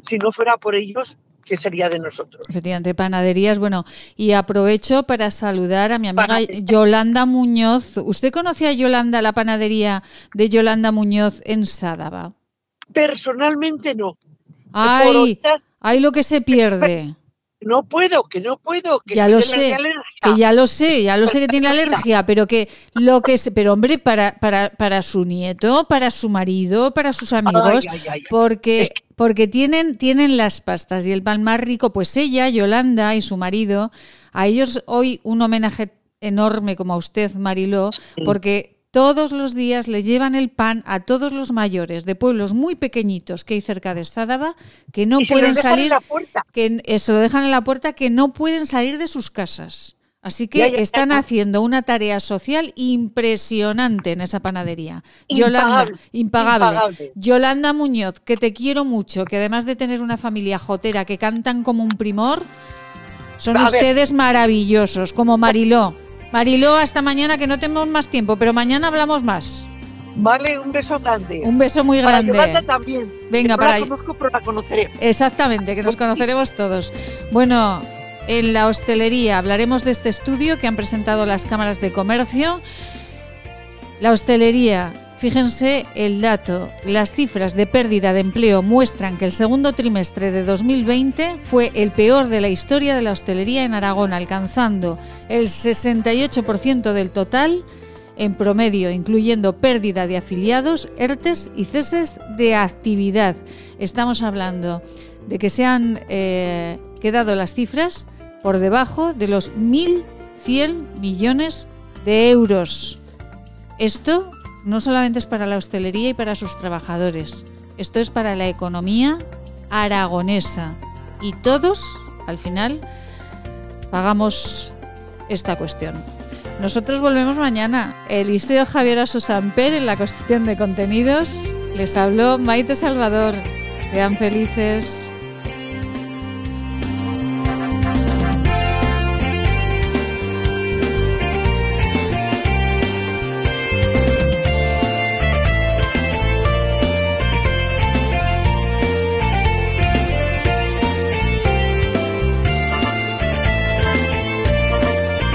si no fuera por ellos, ¿qué sería de nosotros? Efectivamente, panaderías. Bueno, y aprovecho para saludar a mi amiga Yolanda Muñoz. ¿Usted conoce a Yolanda, la panadería de Yolanda Muñoz en Sádava? Personalmente no. Ay, ahorita- ay, lo que se pierde. No puedo, que no puedo. Que Ya lo sé. Que ya lo sé, ya lo sé que tiene alergia, pero que lo que es, pero hombre, para, para, para su nieto, para su marido, para sus amigos, ay, ay, ay. porque, porque tienen, tienen las pastas y el pan más rico, pues ella, Yolanda y su marido, a ellos hoy un homenaje enorme como a usted, Mariló, porque todos los días le llevan el pan a todos los mayores de pueblos muy pequeñitos que hay cerca de Sádava, que no Y pueden salir la puerta. que eh, se lo dejan en la puerta, que no pueden salir de sus casas. Así que están haciendo una tarea social impresionante en esa panadería. Yolanda, Impagable, impagable. impagable. Yolanda Muñoz, que te quiero mucho, que además de tener una familia jotera que cantan como un primor, son A ver. ustedes maravillosos, como Mariló. Mariló, hasta mañana, que no tenemos más tiempo, pero mañana hablamos más. Vale, un beso grande. Un beso muy Para grande. Yolanda también. Venga, que no para- la conozco, pero la conoceré. Exactamente, que nos conoceremos todos. Bueno, en la hostelería hablaremos de este estudio que han presentado las cámaras de comercio. La hostelería, fíjense el dato, las cifras de pérdida de empleo muestran que el segundo trimestre de 2020 fue el peor de la historia de la hostelería en Aragón, alcanzando el 68% del total en promedio, incluyendo pérdida de afiliados, ERTES y ceses de actividad. Estamos hablando de que se han eh, quedado las cifras por debajo de los 1.100 millones de euros. Esto no solamente es para la hostelería y para sus trabajadores, Esto es para la economía aragonesa. Y todos, al final, pagamos esta cuestión. Nosotros volvemos mañana. Eliseo Javier Asosamper en la Constitución de Contenidos. Les habló Maite Salvador. Sean felices.